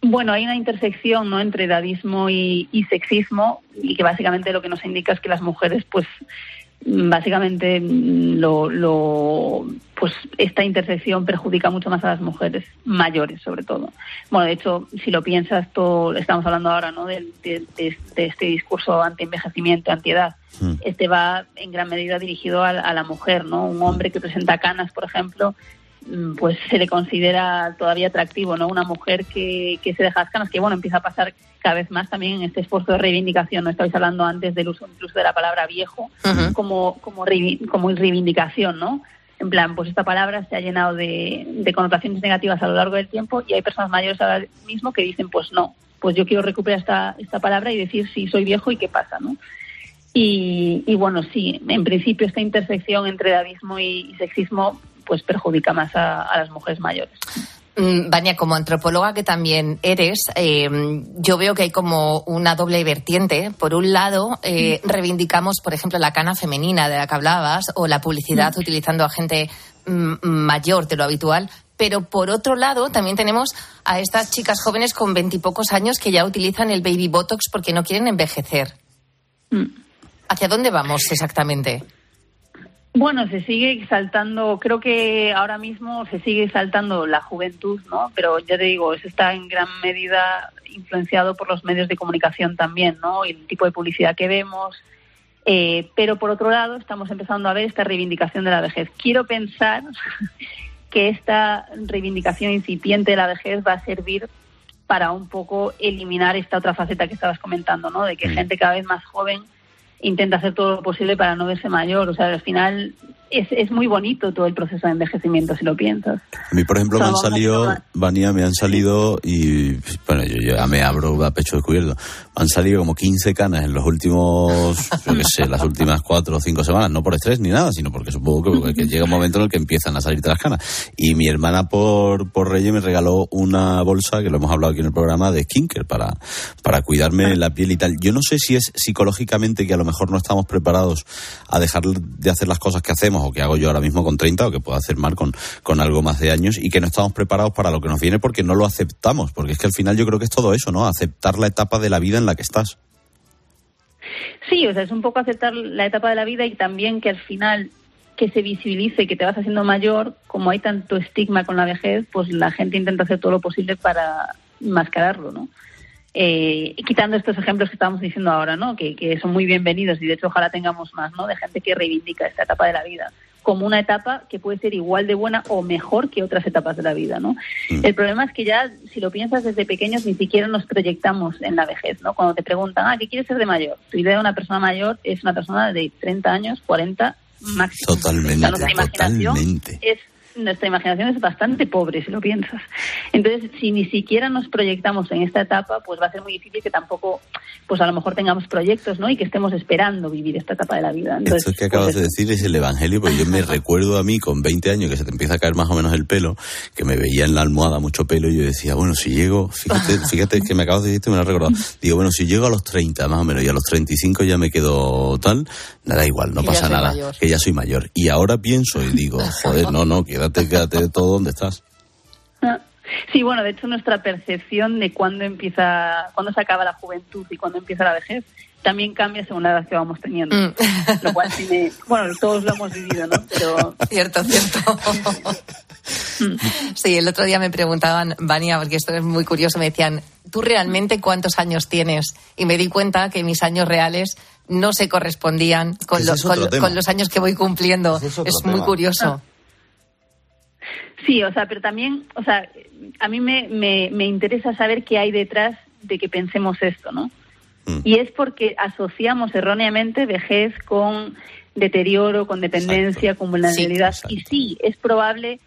[SPEAKER 47] Bueno, hay una intersección ¿no? entre edadismo y, y sexismo y que básicamente lo que nos indica es que las mujeres, pues, mm, básicamente mm, lo, lo, pues esta intersección perjudica mucho más a las mujeres mayores, sobre todo. Bueno, de hecho, si lo piensas, todo, estamos hablando ahora, ¿no? De, de- de- de este discurso anti-envejecimiento, antiedad. Este va en gran medida dirigido a, la- a la mujer, ¿no? Un hombre que presenta canas, por ejemplo, mm, pues se le considera todavía atractivo, ¿no? Una mujer que, que se deja las canas, que bueno, empieza a pasar cada vez más también en este esfuerzo de reivindicación. No estáis hablando antes del uso incluso de la palabra viejo como, como, como reivindicación, ¿no? En plan, pues esta palabra se ha llenado de, de connotaciones negativas a lo largo del tiempo y hay personas mayores ahora mismo que dicen, pues no, pues yo quiero recuperar esta, esta palabra y decir si soy viejo y qué pasa, ¿no? Y, y bueno, sí, en principio esta intersección entre edadismo y sexismo pues perjudica más a, a las mujeres mayores.
[SPEAKER 33] Mm, Vania, como antropóloga que también eres, eh, yo veo que hay como una doble vertiente. Por un lado, eh, reivindicamos, por ejemplo, la cana femenina de la que hablabas o la publicidad utilizando a gente mm, mayor de lo habitual. Pero por otro lado, también tenemos a estas chicas jóvenes con veintipocos años que ya utilizan el baby botox porque no quieren envejecer. ¿Hacia dónde vamos exactamente?
[SPEAKER 47] Bueno, se sigue exaltando, creo que ahora mismo se sigue exaltando la juventud, ¿no? Pero ya te digo, eso está en gran medida influenciado por los medios de comunicación también, ¿no? Y el tipo de publicidad que vemos. Eh, pero por otro lado, estamos empezando a ver esta reivindicación de la vejez. Quiero pensar *laughs* que esta reivindicación incipiente de la vejez va a servir para un poco eliminar esta otra faceta que estabas comentando, ¿no? De que gente cada vez más joven intenta hacer todo lo posible para no verse mayor. O sea, al final es, es muy bonito todo el proceso de envejecimiento, si lo piensas.
[SPEAKER 28] A mí, por ejemplo, me han salido. Vania, me han salido y, bueno, yo ya me abro a pecho descubierto. Me han salido como 15 canas en los últimos, *laughs* yo qué sé, las últimas cuatro o cinco semanas, no por estrés ni nada, sino porque supongo que, que llega un momento en el que empiezan a salirte las canas. Y mi hermana por, por Reyes me regaló una bolsa, que lo hemos hablado aquí en el programa, de skincare para, para cuidarme la piel y tal. Yo no sé si es psicológicamente que a lo mejor no estamos preparados a dejar de hacer las cosas que hacemos o que hago yo ahora mismo con 30 o que puedo hacer mal con, con algo más de años y que no estamos preparados para lo que nos viene porque no lo aceptamos. Porque es que al final yo creo que es todo eso, ¿no? Aceptar la etapa de la vida en la que estás.
[SPEAKER 47] Sí, o sea, es un poco aceptar la etapa de la vida y también que al final que se visibilice que te vas haciendo mayor, como hay tanto estigma con la vejez, pues la gente intenta hacer todo lo posible para mascararlo, ¿no? Eh, quitando estos ejemplos que estábamos diciendo ahora, ¿no? Que, que son muy bienvenidos y de hecho ojalá tengamos más, ¿no? De gente que reivindica esta etapa de la vida como una etapa que puede ser igual de buena o mejor que otras etapas de la vida, ¿no? El problema es que ya, si lo piensas desde pequeños, ni siquiera nos proyectamos en la vejez, ¿no? Cuando te preguntan, ah, ¿qué quieres ser de mayor? Tu idea de una persona mayor es una persona de 30 años, 40 máximo.
[SPEAKER 28] Totalmente,
[SPEAKER 47] O sea,
[SPEAKER 28] totalmente.
[SPEAKER 47] es nuestra imaginación es bastante pobre si lo piensas. Entonces, si ni siquiera nos proyectamos en esta etapa, pues va a ser muy difícil que tampoco, pues a lo mejor tengamos proyectos, ¿no? Y que estemos esperando vivir esta etapa de la vida. Entonces,
[SPEAKER 28] Esto que acabas de decir es el evangelio, porque yo me recuerdo a mí con 20 años que se te empieza a caer más o menos el pelo, que me veía en la almohada mucho pelo y yo decía, bueno, si llego, fíjate, fíjate que me acabas de decir, y me lo he recordado. Digo, bueno, si llego a los 30 más o menos y a los 35 ya me quedo tal, nada igual, no pasa nada,
[SPEAKER 47] mayor.
[SPEAKER 28] que ya soy mayor. Y ahora pienso y digo, *laughs* joder, no, no, quédate, quédate todo donde estás.
[SPEAKER 47] Sí, bueno, de hecho nuestra percepción de cuándo empieza, cuándo se acaba la juventud y cuándo empieza la vejez también cambia según la edad que vamos teniendo.
[SPEAKER 33] Mm.
[SPEAKER 47] Lo cual sí me- bueno, todos lo hemos vivido, ¿no? Pero *laughs*
[SPEAKER 33] Cierto, cierto. Sí, el otro día me preguntaban, Vania, porque esto es muy curioso, me decían, ¿tú realmente cuántos años tienes? Y me di cuenta que mis años reales no se correspondían con,
[SPEAKER 28] Ese
[SPEAKER 33] lo-
[SPEAKER 28] es otro
[SPEAKER 33] con- los años que voy cumpliendo.
[SPEAKER 28] Es
[SPEAKER 33] muy
[SPEAKER 28] tema.
[SPEAKER 33] curioso.
[SPEAKER 47] Sí, o sea, pero también, o sea, a mí me, me, me interesa saber qué hay detrás de que pensemos esto, ¿no? Y es porque asociamos erróneamente vejez con deterioro, con dependencia, con vulnerabilidad. y sí, es probable,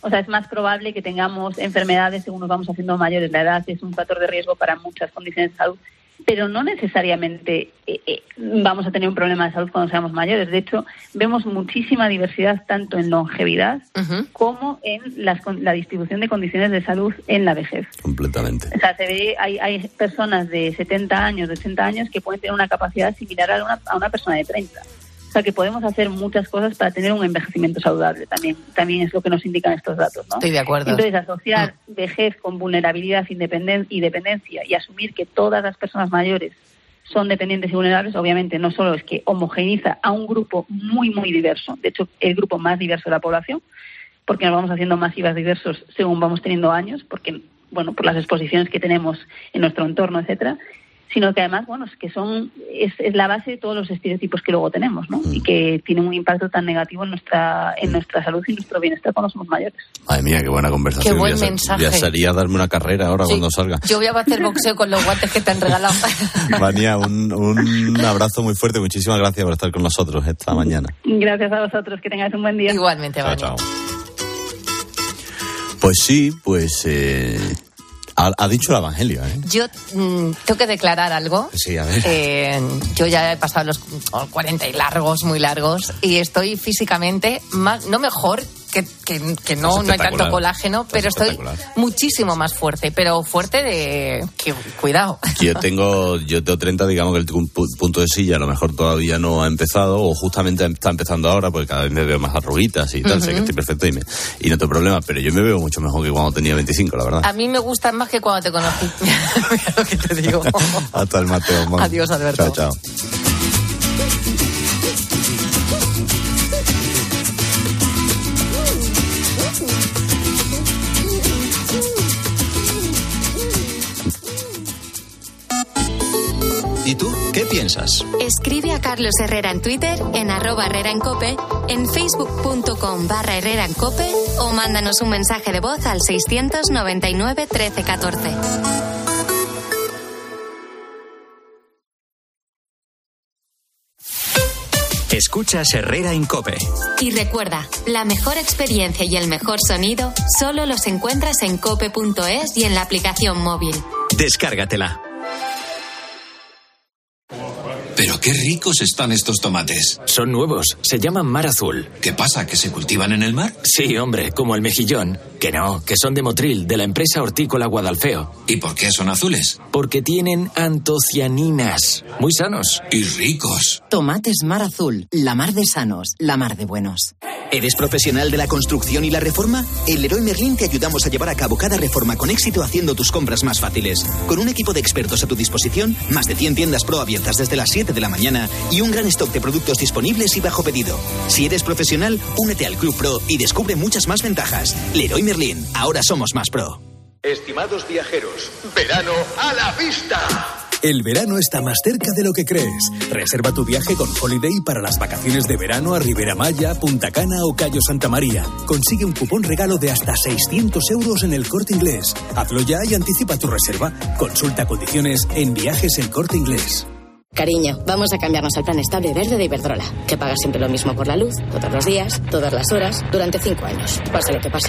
[SPEAKER 47] o sea, es más probable que tengamos enfermedades según nos vamos haciendo mayores. La edad es un factor de riesgo para muchas condiciones de salud, pero no necesariamente eh, eh, vamos a tener un problema de salud cuando seamos mayores. De hecho, vemos muchísima diversidad tanto en longevidad como en las con- la distribución de condiciones de salud en la vejez.
[SPEAKER 28] Completamente.
[SPEAKER 47] O sea, se ve, hay, hay personas de 70 años, de 80 años que pueden tener una capacidad similar a una, a una persona de 30. O sea, que podemos hacer muchas cosas para tener un envejecimiento saludable también. También es lo que nos indican estos datos, ¿no?
[SPEAKER 33] Estoy de acuerdo.
[SPEAKER 47] Entonces, asociar vejez con vulnerabilidad y dependencia y asumir que todas las personas mayores son dependientes y vulnerables, obviamente no solo es que homogeneiza a un grupo muy, muy diverso, de hecho, el grupo más diverso de la población, porque nos vamos haciendo masivas diversos según vamos teniendo años, porque, bueno, por las exposiciones que tenemos en nuestro entorno, etcétera, sino que además, bueno, es que son es, es la base de todos los estereotipos que luego tenemos, ¿no? Y que tienen un impacto tan negativo en nuestra en nuestra salud y nuestro bienestar cuando somos mayores.
[SPEAKER 28] Madre mía, qué buena conversación.
[SPEAKER 33] Qué buen mensaje.
[SPEAKER 28] Voy a salir a darme una carrera ahora cuando salga.
[SPEAKER 33] Yo voy a hacer boxeo con los guantes que te han regalado. *laughs*
[SPEAKER 28] Vania, un, un abrazo muy fuerte. Muchísimas gracias por estar con nosotros esta mañana.
[SPEAKER 47] Gracias a vosotros, que tengáis un buen día.
[SPEAKER 33] Igualmente,
[SPEAKER 28] Chao, chao. Pues sí, pues eh, ha, ha dicho el Evangelio, ¿eh?
[SPEAKER 33] Yo mm, tengo que declarar algo.
[SPEAKER 28] Sí, a ver.
[SPEAKER 33] Eh, yo ya he pasado los 40 y largos, muy largos, y estoy físicamente más, no mejor, que, que- que no, no hay tanto colágeno, pero estoy muchísimo más fuerte, pero fuerte de... Que, cuidado.
[SPEAKER 28] Yo *laughs* tengo, yo tengo 30, digamos que el pu- punto de silla a lo mejor todavía no ha empezado o justamente está empezando ahora porque cada vez me veo más arruguitas y tal, sé que estoy perfecto y, me- y no tengo problema, pero yo me veo mucho mejor que cuando tenía 25, la verdad.
[SPEAKER 33] A mí me gustan más que cuando te conocí. *laughs* Mira lo que te digo. *laughs*
[SPEAKER 28] Hasta el Mateo. Mon.
[SPEAKER 33] Adiós, Alberto.
[SPEAKER 28] Chao, chao.
[SPEAKER 48] ¿Y tú qué piensas?
[SPEAKER 3] Escribe a Carlos Herrera en Twitter, en arroba Herrera en Cope, en facebook.com barra Herrera en Cope o mándanos un mensaje de voz al 699 1314.
[SPEAKER 49] Escuchas Herrera en Cope.
[SPEAKER 3] Y recuerda, la mejor experiencia y el mejor sonido solo los encuentras en cope.es y en la aplicación móvil.
[SPEAKER 49] Descárgatela.
[SPEAKER 50] Qué ricos están estos tomates.
[SPEAKER 39] Son nuevos, se llaman mar azul.
[SPEAKER 50] ¿Qué pasa? ¿Que se cultivan en el mar?
[SPEAKER 39] Sí, hombre, como el mejillón. Que no, que son de Motril, de la empresa hortícola Guadalfeo.
[SPEAKER 50] ¿Y por qué son azules?
[SPEAKER 39] Porque tienen antocianinas. Muy sanos.
[SPEAKER 50] Y ricos.
[SPEAKER 51] Tomates Mar Azul, la mar de sanos, la mar de buenos.
[SPEAKER 41] ¿Eres profesional de la construcción y la reforma? En Leroy Merlin te ayudamos a llevar a cabo cada reforma con éxito haciendo tus compras más fáciles. Con un equipo de expertos a tu disposición, más de 100 tiendas pro abiertas desde las 7 de la mañana y un gran stock de productos disponibles y bajo pedido. Si eres profesional, únete al Club Pro y descubre muchas más ventajas. Leroy Merlin, ahora somos más pro.
[SPEAKER 52] Estimados viajeros, verano a la vista.
[SPEAKER 15] El verano está más cerca de lo que crees. Reserva tu viaje con Holiday para las vacaciones de verano a Ribera Maya, Punta Cana o Cayo Santa María. Consigue un cupón regalo de hasta 600 euros en el corte inglés. Hazlo ya y anticipa tu reserva. Consulta condiciones en viajes el corte inglés.
[SPEAKER 53] Cariño, vamos a cambiarnos al plan estable verde de Iberdrola, que paga siempre lo mismo por la luz, todos los días, todas las horas, durante cinco años, pase lo que pase.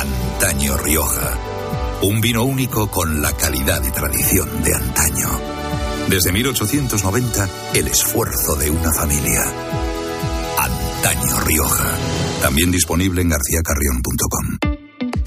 [SPEAKER 23] Antaño Rioja. Un vino único con la calidad y tradición de antaño. Desde 1890, el esfuerzo de una familia. Antaño Rioja. También disponible en garcíacarrión.com.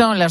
[SPEAKER 33] Son las